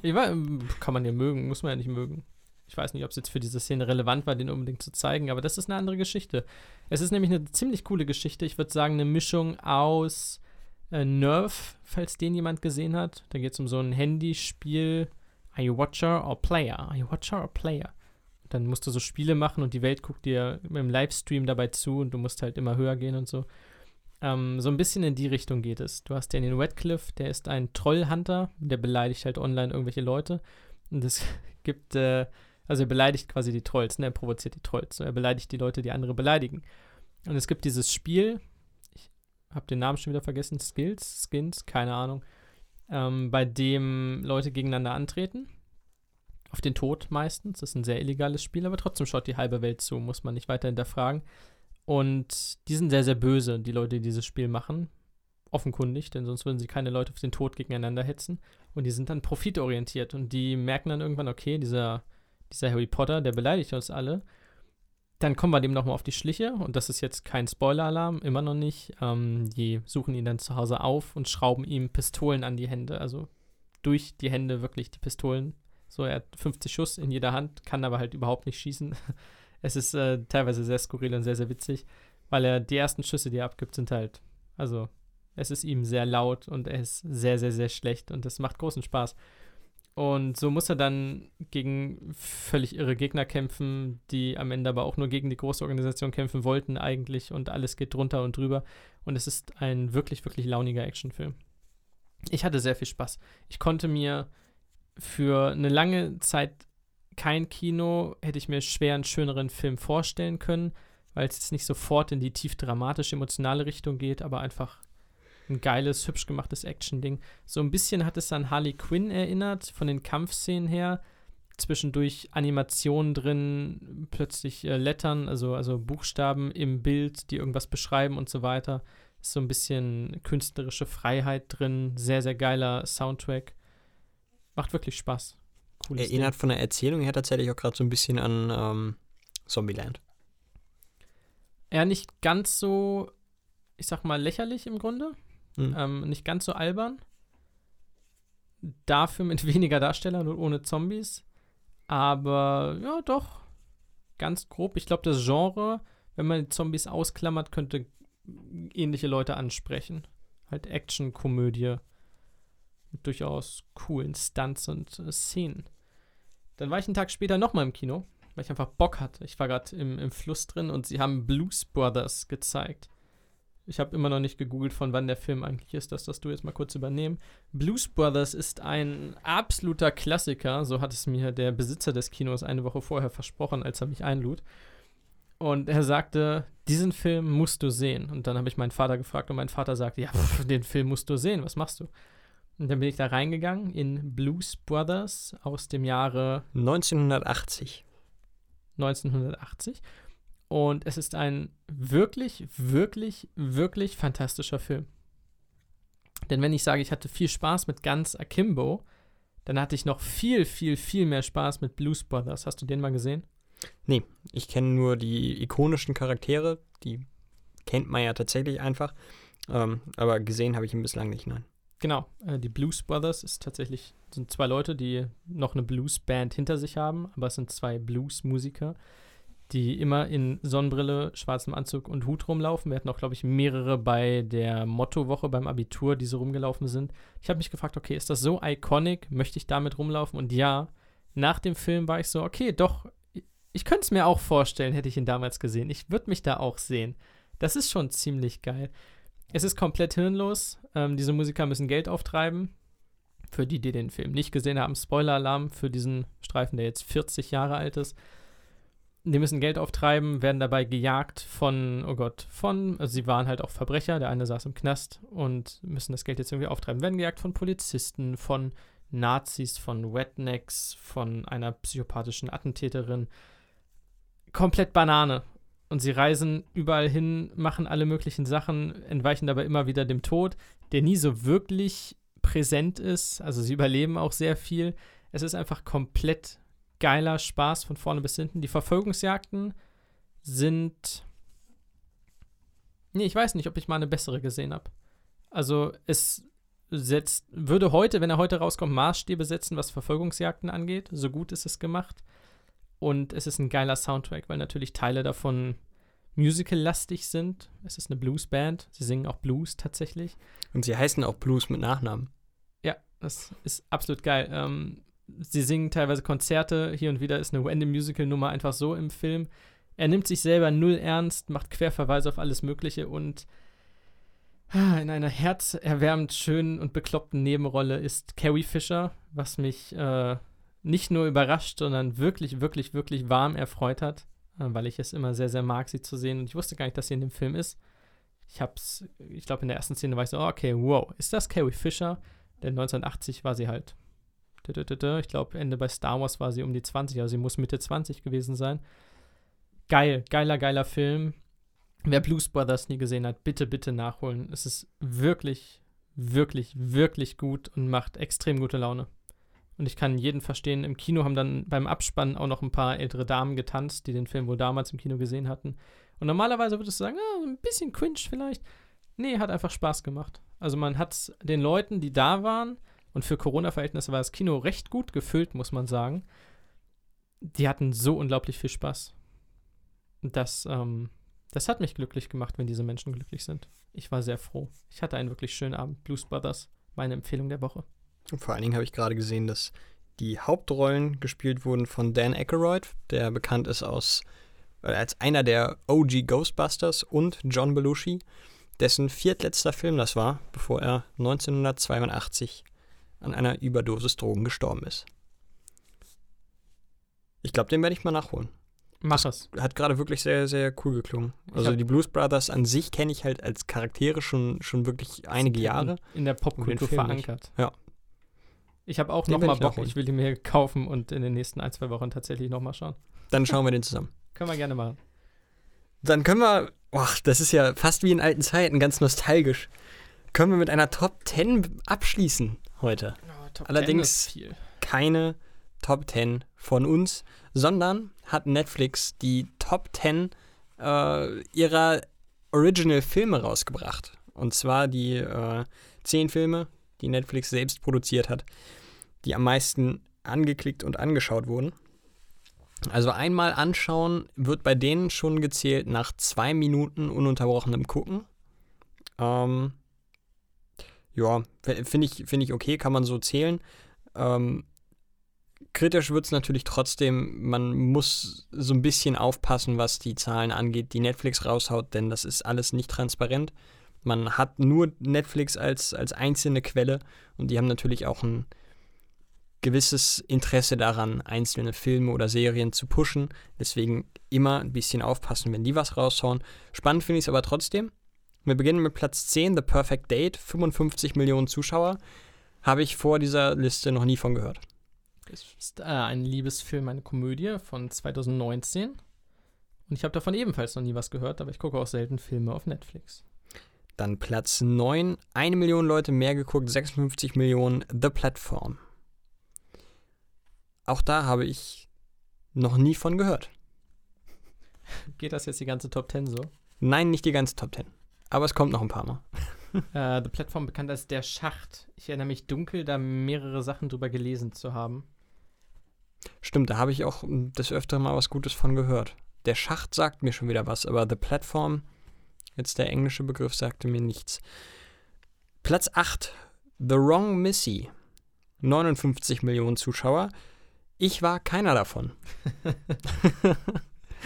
Ich weiß, kann man ja mögen, muss man ja nicht mögen. Ich weiß nicht, ob es jetzt für diese Szene relevant war, den unbedingt zu zeigen, aber das ist eine andere Geschichte. Es ist nämlich eine ziemlich coole Geschichte. Ich würde sagen, eine Mischung aus äh, Nerf, falls den jemand gesehen hat. Da geht es um so ein Handyspiel. Are you Watcher or Player? Are you Watcher or Player? Dann musst du so Spiele machen und die Welt guckt dir im Livestream dabei zu und du musst halt immer höher gehen und so. Ähm, so ein bisschen in die Richtung geht es. Du hast den in Radcliffe, der ist ein Trollhunter, der beleidigt halt online irgendwelche Leute. Und es gibt, äh, also er beleidigt quasi die Trolls, ne? Er provoziert die Trolls. Er beleidigt die Leute, die andere beleidigen. Und es gibt dieses Spiel, habe den Namen schon wieder vergessen, Skills, Skins, keine Ahnung, ähm, bei dem Leute gegeneinander antreten. Auf den Tod meistens. Das ist ein sehr illegales Spiel, aber trotzdem schaut die halbe Welt zu, muss man nicht weiter hinterfragen. Und die sind sehr, sehr böse, die Leute, die dieses Spiel machen. Offenkundig, denn sonst würden sie keine Leute auf den Tod gegeneinander hetzen. Und die sind dann profitorientiert und die merken dann irgendwann, okay, dieser, dieser Harry Potter, der beleidigt uns alle. Dann kommen wir dem nochmal auf die Schliche und das ist jetzt kein Spoiler-Alarm, immer noch nicht. Ähm, die suchen ihn dann zu Hause auf und schrauben ihm Pistolen an die Hände, also durch die Hände wirklich die Pistolen. So, er hat 50 Schuss in jeder Hand, kann aber halt überhaupt nicht schießen. Es ist äh, teilweise sehr skurril und sehr, sehr witzig, weil er die ersten Schüsse, die er abgibt, sind halt, also es ist ihm sehr laut und er ist sehr, sehr, sehr schlecht und das macht großen Spaß. Und so muss er dann gegen völlig irre Gegner kämpfen, die am Ende aber auch nur gegen die große Organisation kämpfen wollten eigentlich und alles geht drunter und drüber. Und es ist ein wirklich, wirklich launiger Actionfilm. Ich hatte sehr viel Spaß. Ich konnte mir für eine lange Zeit kein Kino, hätte ich mir schwer einen schöneren Film vorstellen können, weil es jetzt nicht sofort in die tief dramatische, emotionale Richtung geht, aber einfach ein geiles, hübsch gemachtes Action-Ding. So ein bisschen hat es an Harley Quinn erinnert, von den Kampfszenen her. Zwischendurch Animationen drin, plötzlich äh, Lettern, also, also Buchstaben im Bild, die irgendwas beschreiben und so weiter. Ist so ein bisschen künstlerische Freiheit drin, sehr, sehr geiler Soundtrack. Macht wirklich Spaß. Cooles Erinnert Ding. von der Erzählung her tatsächlich auch gerade so ein bisschen an ähm, Zombieland. Ja, nicht ganz so, ich sag mal, lächerlich im Grunde. Hm. Ähm, nicht ganz so albern. Dafür mit weniger Darstellern und ohne Zombies. Aber ja, doch. Ganz grob. Ich glaube, das Genre, wenn man die Zombies ausklammert, könnte ähnliche Leute ansprechen. Halt Action-Komödie mit durchaus coolen Stunts und äh, Szenen. Dann war ich einen Tag später nochmal im Kino, weil ich einfach Bock hatte. Ich war gerade im, im Fluss drin und sie haben Blues Brothers gezeigt. Ich habe immer noch nicht gegoogelt, von wann der Film eigentlich ist. Das darfst du jetzt mal kurz übernehmen. Blues Brothers ist ein absoluter Klassiker. So hat es mir der Besitzer des Kinos eine Woche vorher versprochen, als er mich einlud. Und er sagte, diesen Film musst du sehen. Und dann habe ich meinen Vater gefragt und mein Vater sagte, ja, pff, den Film musst du sehen. Was machst du? Und dann bin ich da reingegangen in Blues Brothers aus dem Jahre 1980. 1980. Und es ist ein wirklich, wirklich, wirklich fantastischer Film. Denn wenn ich sage, ich hatte viel Spaß mit ganz Akimbo, dann hatte ich noch viel, viel, viel mehr Spaß mit Blues Brothers. Hast du den mal gesehen? Nee, ich kenne nur die ikonischen Charaktere, die kennt man ja tatsächlich einfach. Ähm, aber gesehen habe ich ihn bislang nicht, nein. Genau, äh, die Blues Brothers ist tatsächlich, sind zwei Leute, die noch eine Blues-Band hinter sich haben, aber es sind zwei Blues-Musiker, die immer in Sonnenbrille, schwarzem Anzug und Hut rumlaufen. Wir hatten auch, glaube ich, mehrere bei der Motto-Woche beim Abitur, die so rumgelaufen sind. Ich habe mich gefragt, okay, ist das so iconic? Möchte ich damit rumlaufen? Und ja, nach dem Film war ich so, okay, doch, ich könnte es mir auch vorstellen, hätte ich ihn damals gesehen. Ich würde mich da auch sehen. Das ist schon ziemlich geil. Es ist komplett hirnlos. Ähm, diese Musiker müssen Geld auftreiben. Für die, die den Film nicht gesehen haben, Spoiler-Alarm für diesen Streifen, der jetzt 40 Jahre alt ist. Die müssen Geld auftreiben, werden dabei gejagt von, oh Gott, von, also sie waren halt auch Verbrecher, der eine saß im Knast und müssen das Geld jetzt irgendwie auftreiben. Werden gejagt von Polizisten, von Nazis, von Wetnecks, von einer psychopathischen Attentäterin. Komplett Banane. Und sie reisen überall hin, machen alle möglichen Sachen, entweichen dabei immer wieder dem Tod, der nie so wirklich präsent ist. Also sie überleben auch sehr viel. Es ist einfach komplett geiler Spaß von vorne bis hinten. Die Verfolgungsjagden sind. Nee, ich weiß nicht, ob ich mal eine bessere gesehen habe. Also es setzt, würde heute, wenn er heute rauskommt, Maßstäbe setzen, was Verfolgungsjagden angeht. So gut ist es gemacht. Und es ist ein geiler Soundtrack, weil natürlich Teile davon musical-lastig sind. Es ist eine Bluesband. Sie singen auch Blues tatsächlich. Und sie heißen auch Blues mit Nachnamen. Ja, das ist absolut geil. Ähm, sie singen teilweise Konzerte. Hier und wieder ist eine Random Musical-Nummer einfach so im Film. Er nimmt sich selber null ernst, macht Querverweise auf alles Mögliche und ah, in einer herzerwärmend schönen und bekloppten Nebenrolle ist Carrie Fisher, was mich äh, nicht nur überrascht, sondern wirklich, wirklich, wirklich warm erfreut hat, äh, weil ich es immer sehr, sehr mag, sie zu sehen. Und ich wusste gar nicht, dass sie in dem Film ist. Ich hab's, ich glaube, in der ersten Szene war ich so, okay, wow, ist das Carrie Fisher? Denn 1980 war sie halt. Ich glaube, Ende bei Star Wars war sie um die 20, also sie muss Mitte 20 gewesen sein. Geil, geiler, geiler Film. Wer Blues Brothers nie gesehen hat, bitte, bitte nachholen. Es ist wirklich, wirklich, wirklich gut und macht extrem gute Laune. Und ich kann jeden verstehen. Im Kino haben dann beim Abspann auch noch ein paar ältere Damen getanzt, die den Film wohl damals im Kino gesehen hatten. Und normalerweise würdest du sagen, ah, ein bisschen cringe vielleicht. Nee, hat einfach Spaß gemacht. Also man hat den Leuten, die da waren, und für Corona-Verhältnisse war das Kino recht gut gefüllt, muss man sagen. Die hatten so unglaublich viel Spaß. Das, ähm, das hat mich glücklich gemacht, wenn diese Menschen glücklich sind. Ich war sehr froh. Ich hatte einen wirklich schönen Abend. Blues Brothers, meine Empfehlung der Woche. Und vor allen Dingen habe ich gerade gesehen, dass die Hauptrollen gespielt wurden von Dan Aykroyd, der bekannt ist aus, äh, als einer der OG Ghostbusters und John Belushi, dessen viertletzter Film das war, bevor er 1982 an einer Überdosis Drogen gestorben ist. Ich glaube, den werde ich mal nachholen. Mach es. Hat gerade wirklich sehr, sehr cool geklungen. Also die Blues Brothers an sich kenne ich halt als Charaktere schon, schon wirklich einige Jahre. In der Popkultur Film nicht. verankert. Ja. Ich habe auch Den noch werd mal ich Bock. nachholen. Ich will die mir kaufen und in den nächsten ein, zwei Wochen tatsächlich noch mal schauen. Dann schauen wir den zusammen. Können wir gerne machen. Dann können wir, ach, das ist ja fast wie in alten Zeiten, ganz nostalgisch. Können wir mit einer Top 10 abschließen heute. Top Allerdings- 10 ist viel. Keine Top 10 von uns, sondern hat Netflix die Top 10 äh, ihrer Original-Filme rausgebracht. Und zwar die äh, 10 Filme, die Netflix selbst produziert hat, die am meisten angeklickt und angeschaut wurden. Also einmal anschauen wird bei denen schon gezählt nach zwei Minuten ununterbrochenem Gucken. Ähm, ja, finde ich, find ich okay, kann man so zählen. Ähm, kritisch wird es natürlich trotzdem, man muss so ein bisschen aufpassen, was die Zahlen angeht, die Netflix raushaut, denn das ist alles nicht transparent. Man hat nur Netflix als, als einzelne Quelle und die haben natürlich auch ein gewisses Interesse daran, einzelne Filme oder Serien zu pushen. Deswegen immer ein bisschen aufpassen, wenn die was raushauen. Spannend finde ich es aber trotzdem. Wir beginnen mit Platz 10, The Perfect Date, 55 Millionen Zuschauer. Habe ich vor dieser Liste noch nie von gehört. Es ist äh, ein Liebesfilm, eine Komödie von 2019. Und ich habe davon ebenfalls noch nie was gehört, aber ich gucke auch selten Filme auf Netflix. Dann Platz 9, eine Million Leute mehr geguckt, 56 Millionen, The Platform. Auch da habe ich noch nie von gehört. Geht das jetzt die ganze Top 10 so? Nein, nicht die ganze Top 10. Aber es kommt noch ein paar Mal. Äh, The Platform bekannt als Der Schacht. Ich erinnere mich dunkel, da mehrere Sachen drüber gelesen zu haben. Stimmt, da habe ich auch des Öfteren mal was Gutes von gehört. Der Schacht sagt mir schon wieder was, aber The Platform, jetzt der englische Begriff, sagte mir nichts. Platz 8, The Wrong Missy. 59 Millionen Zuschauer. Ich war keiner davon.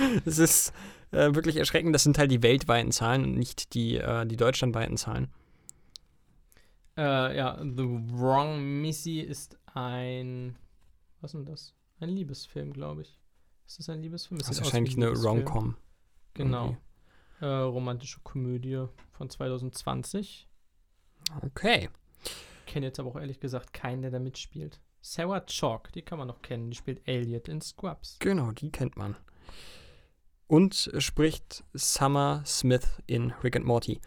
Es ist äh, wirklich erschreckend. Das sind halt die weltweiten Zahlen und nicht die, äh, die deutschlandweiten Zahlen. Äh, ja, The Wrong Missy ist ein. Was ist denn das? Ein Liebesfilm, glaube ich. Ist das ein Liebesfilm? Es Das ist wahrscheinlich eine. Rom-Com. Genau. Äh, romantische Komödie von 2020. Okay. Kenne jetzt aber auch ehrlich gesagt keinen, der da mitspielt. Sarah Chalk, die kann man noch kennen. Die spielt Elliot in Scrubs. Genau, die kennt man. Und spricht Summer Smith in Rick and Morty.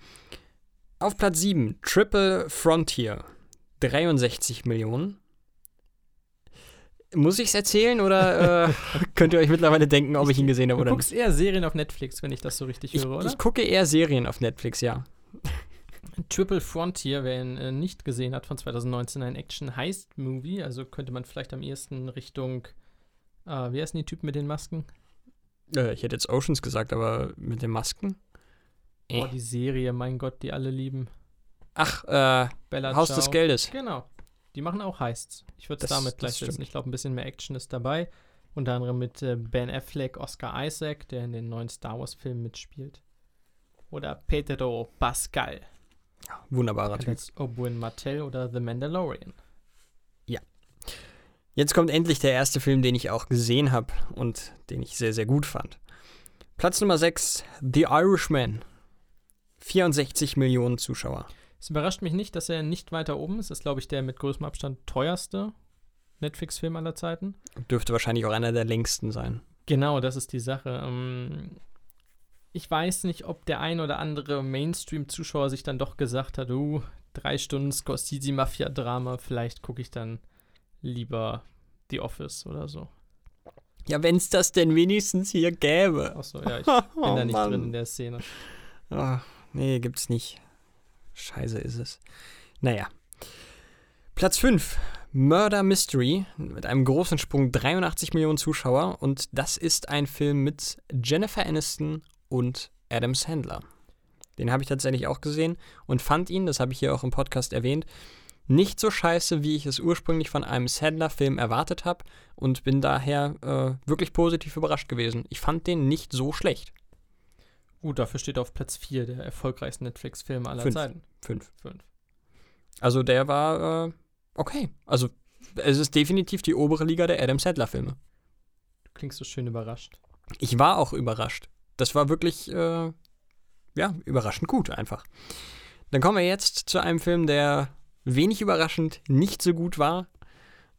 Auf Platz 7, Triple Frontier. 63 Millionen. Muss ich es erzählen oder äh, könnt ihr euch mittlerweile denken, ob ich ihn gesehen habe Du oder guckst eher Serien auf Netflix, wenn ich das so richtig nicht? höre, Ich, oder? ich gucke eher Serien auf Netflix, ja. Triple Frontier, wer ihn äh, nicht gesehen hat, von 2019, ein Action-Heist-Movie. Also könnte man vielleicht am ehesten Richtung. Äh, wie heißen die Typen mit den Masken? Äh, ich hätte jetzt Oceans gesagt, aber mit den Masken. Äh. Oh, die Serie, mein Gott, die alle lieben. Ach, äh, Bella Haus Ciao. des Geldes. Genau. Die machen auch Heists. Ich würde es damit gleichsetzen. Ich glaube, ein bisschen mehr Action ist dabei. Unter anderem mit äh, Ben Affleck, Oscar Isaac, der in den neuen Star Wars-Filmen mitspielt. Oder Pedro Pascal, Wunderbarer bekannt Typ. Oberyn Martell oder The Mandalorian. Jetzt kommt endlich der erste Film, den ich auch gesehen habe und den ich sehr, sehr gut fand. Platz Nummer 6, The Irishman. 64 Millionen Zuschauer. Es überrascht mich nicht, dass er nicht weiter oben ist. Das ist, glaube ich, der mit größtem Abstand teuerste Netflix-Film aller Zeiten. Dürfte wahrscheinlich auch einer der längsten sein. Genau, das ist die Sache. Ähm, ich weiß nicht, ob der ein oder andere Mainstream-Zuschauer sich dann doch gesagt hat, uh, drei Stunden Scorsese-Mafia-Drama, vielleicht gucke ich dann lieber The Office oder so. Ja, wenn es das denn wenigstens hier gäbe. Achso, ja, ich bin Oh, da nicht Mann. drin in der Szene. Ah, nee, gibt's nicht. Scheiße ist es. Naja. Platz 5. Murder Mystery mit einem großen Sprung 83 Millionen Zuschauer und das ist ein Film mit Jennifer Aniston und Adam Sandler. Den habe ich tatsächlich auch gesehen und fand ihn, das habe ich hier auch im Podcast erwähnt, nicht so scheiße, wie ich es ursprünglich von einem Sandler-Film erwartet habe und bin daher äh, wirklich positiv überrascht gewesen. Ich fand den nicht so schlecht. Gut, dafür steht auf Platz 4 der erfolgreichsten Netflix-Filme aller Fünf. Zeiten. Fünf. Fünf. Also der war äh, okay. Also es ist definitiv die obere Liga der Adam Sandler-Filme. Du klingst so schön überrascht. Ich war auch überrascht. Das war wirklich, äh, ja, überraschend gut einfach. Dann kommen wir jetzt zu einem Film, der wenig überraschend nicht so gut war.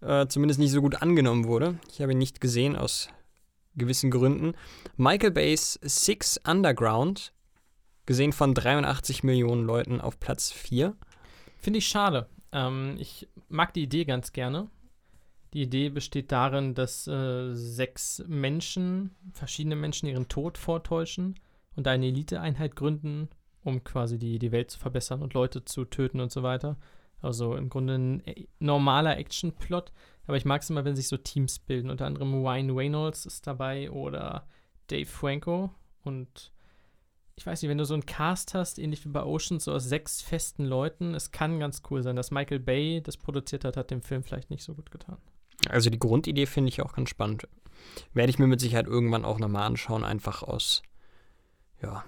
Äh, zumindest nicht so gut angenommen wurde. Ich habe ihn nicht gesehen aus gewissen Gründen. Michael Bays Six Underground, gesehen von 83 Millionen Leuten auf Platz 4. Finde ich schade. Ähm, ich mag die Idee ganz gerne. Die Idee besteht darin, dass äh, sechs Menschen, verschiedene Menschen ihren Tod vortäuschen und eine Eliteeinheit gründen, um quasi die, die Welt zu verbessern und Leute zu töten und so weiter. Also im Grunde ein äh, normaler Action-Plot. Aber ich mag es immer, wenn sich so Teams bilden. Unter anderem Ryan Reynolds ist dabei oder Dave Franco. Und ich weiß nicht, wenn du so einen Cast hast, ähnlich wie bei Oceans, so aus sechs festen Leuten, es kann ganz cool sein. Dass Michael Bay das produziert hat, hat dem Film vielleicht nicht so gut getan. Also die Grundidee finde ich auch ganz spannend. Werde ich mir mit Sicherheit irgendwann auch nochmal anschauen, einfach aus, ja,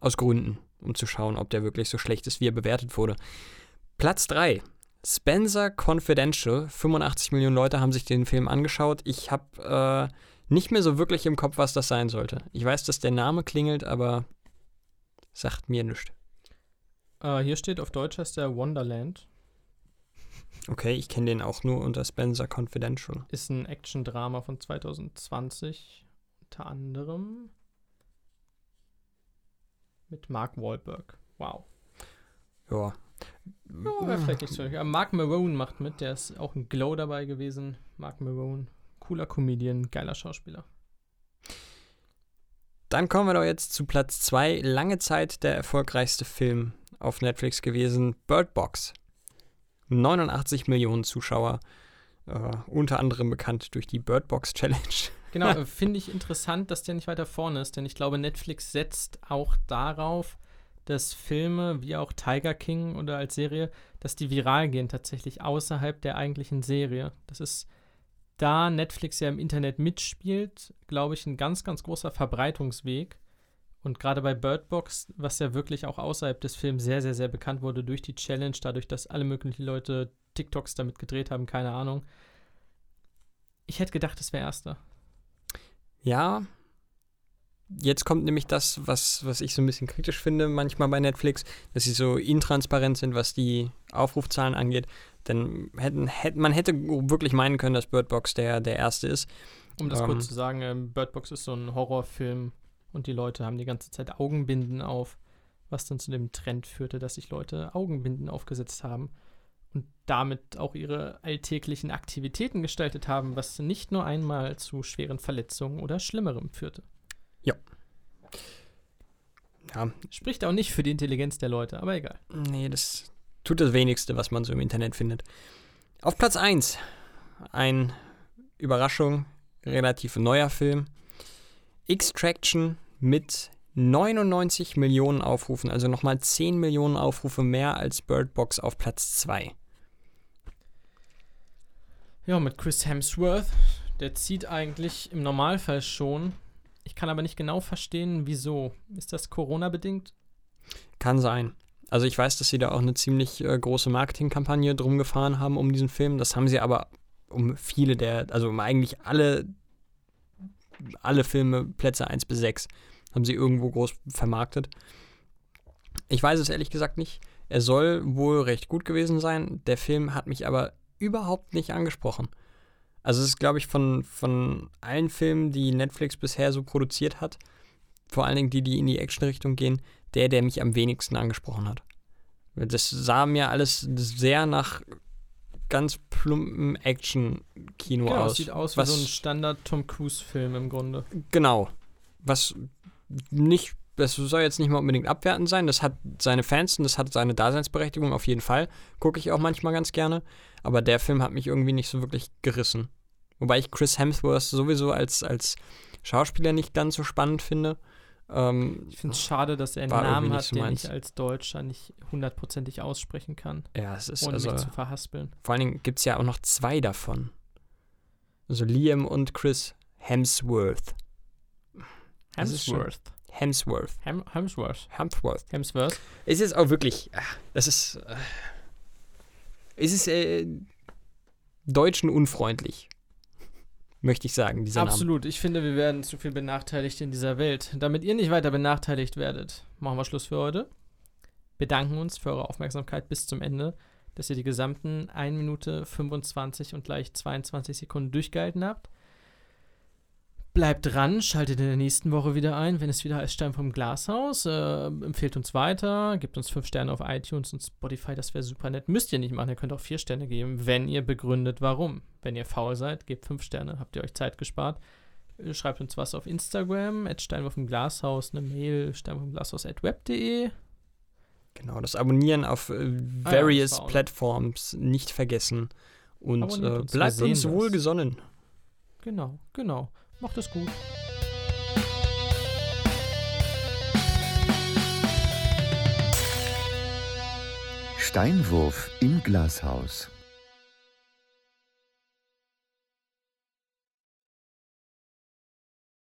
aus Gründen, um zu schauen, ob der wirklich so schlecht ist, wie er bewertet wurde. Platz 3. Spencer Confidential. 85 Millionen Leute haben sich den Film angeschaut. Ich habe äh, nicht mehr so wirklich im Kopf, was das sein sollte. Ich weiß, dass der Name klingelt, aber sagt mir nichts. Äh, hier steht auf Deutsch heißt der Wonderland. Okay, ich kenne den auch nur unter Spencer Confidential. Ist ein Action-Drama von 2020. Unter anderem mit Mark Wahlberg. Wow. Ja. Ja, wäre vielleicht nicht so. Ja, Mark Marone macht mit, der ist auch ein Glow dabei gewesen. Mark Marone, cooler Comedian, geiler Schauspieler. Dann kommen wir doch jetzt zu Platz 2. Lange Zeit der erfolgreichste Film auf Netflix gewesen, Bird Box. 89 Millionen Zuschauer, äh, unter anderem bekannt durch die Bird Box Challenge. Genau, finde ich interessant, dass der nicht weiter vorne ist, denn ich glaube, Netflix setzt auch darauf, dass Filme wie auch Tiger King oder als Serie, dass die viral gehen tatsächlich außerhalb der eigentlichen Serie. Das ist, da Netflix ja im Internet mitspielt, glaube ich, ein ganz, ganz großer Verbreitungsweg. Und gerade bei Bird Box, was ja wirklich auch außerhalb des Films sehr, sehr, sehr bekannt wurde durch die Challenge, dadurch, dass alle möglichen Leute TikToks damit gedreht haben, keine Ahnung. Ich hätte gedacht, es wäre erster. Ja, jetzt kommt nämlich das, was, was ich so ein bisschen kritisch finde manchmal bei Netflix, dass sie so intransparent sind, was die Aufrufzahlen angeht. Denn hätten, hätte, man hätte wirklich meinen können, dass Bird Box der, der erste ist. Um das Ähm. kurz zu sagen, ähm, Bird Box ist so ein Horrorfilm und die Leute haben die ganze Zeit Augenbinden auf, was dann zu dem Trend führte, dass sich Leute Augenbinden aufgesetzt haben und damit auch ihre alltäglichen Aktivitäten gestaltet haben, was nicht nur einmal zu schweren Verletzungen oder Schlimmerem führte. Ja, Spricht auch nicht für die Intelligenz der Leute, aber egal. Nee, das tut das wenigste, was man so im Internet findet. Auf Platz 1 ein Überraschung, relativ neuer Film. Extraction mit 99 Millionen Aufrufen, also nochmal 10 Millionen Aufrufe mehr als Bird Box auf Platz 2. Ja, mit Chris Hemsworth, der zieht eigentlich im Normalfall schon. Ich kann aber nicht genau verstehen, wieso. Ist das Corona-bedingt? Kann sein. Also ich weiß, dass sie da auch eine ziemlich äh, große Marketingkampagne drum gefahren haben um diesen Film. Das haben sie aber um viele der, also um eigentlich alle, alle Filme, Plätze 1 bis 6, haben sie irgendwo groß vermarktet. Ich weiß es ehrlich gesagt nicht. Er soll wohl recht gut gewesen sein. Der Film hat mich aber überhaupt nicht angesprochen. Also es ist, glaube ich, von, von allen Filmen, die Netflix bisher so produziert hat, vor allen Dingen die, die in die Action-Richtung gehen, der, der mich am wenigsten angesprochen hat. Das sah mir alles sehr nach ganz plumpen Action-Kino Genau, aus. sieht aus was, wie so ein Standard-Tom Cruise-Film im Grunde. Genau. Was nicht, das soll jetzt nicht mal unbedingt abwertend sein. Das hat seine Fans und das hat seine Daseinsberechtigung auf jeden Fall. Gucke ich auch manchmal ganz gerne. Aber der Film hat mich irgendwie nicht so wirklich gerissen. Wobei ich Chris Hemsworth sowieso als, als Schauspieler nicht ganz so spannend finde. Ähm, Ich finde es schade, dass er einen Namen hat, so den meins. ich als Deutscher nicht hundertprozentig aussprechen kann, ja, es ist ohne also. mich zu verhaspeln. Vor allen Dingen gibt es ja auch noch zwei davon. Also Liam und Chris Hemsworth. Hemsworth. Hemsworth. Hem Hemsworth. Hemsworth. Hemsworth. Es ist auch wirklich, ach, das ist, äh, es ist äh, Deutschen unfreundlich, möchte ich sagen, dieser Name. Absolut. Ich finde, wir werden zu viel benachteiligt in dieser Welt. Damit ihr nicht weiter benachteiligt werdet, machen wir Schluss für heute. Bedanken uns für eure Aufmerksamkeit bis zum Ende, dass ihr die gesamten 1 Minute 25 und gleich 22 Sekunden durchgehalten habt. Bleibt dran, schaltet in der nächsten Woche wieder ein, wenn es wieder heißt Stein vom Glashaus. Äh, empfehlt uns weiter, gebt uns 5 Sterne auf iTunes und Spotify, das wäre super nett. Müsst ihr nicht machen, ihr könnt auch 4 Sterne geben, wenn ihr begründet, warum. Wenn ihr faul seid, gebt 5 Sterne, habt ihr euch Zeit gespart. Äh, Schreibt uns was auf Instagram, at Steinwurf im Glashaus, eine Mail, steinwurfimglashaus at web.de. Genau, das Abonnieren auf äh, Ah various noch. Plattforms nicht vergessen. Und äh, bleibt uns wohlgesonnen. Genau, genau. Macht es gut. Steinwurf im Glashaus.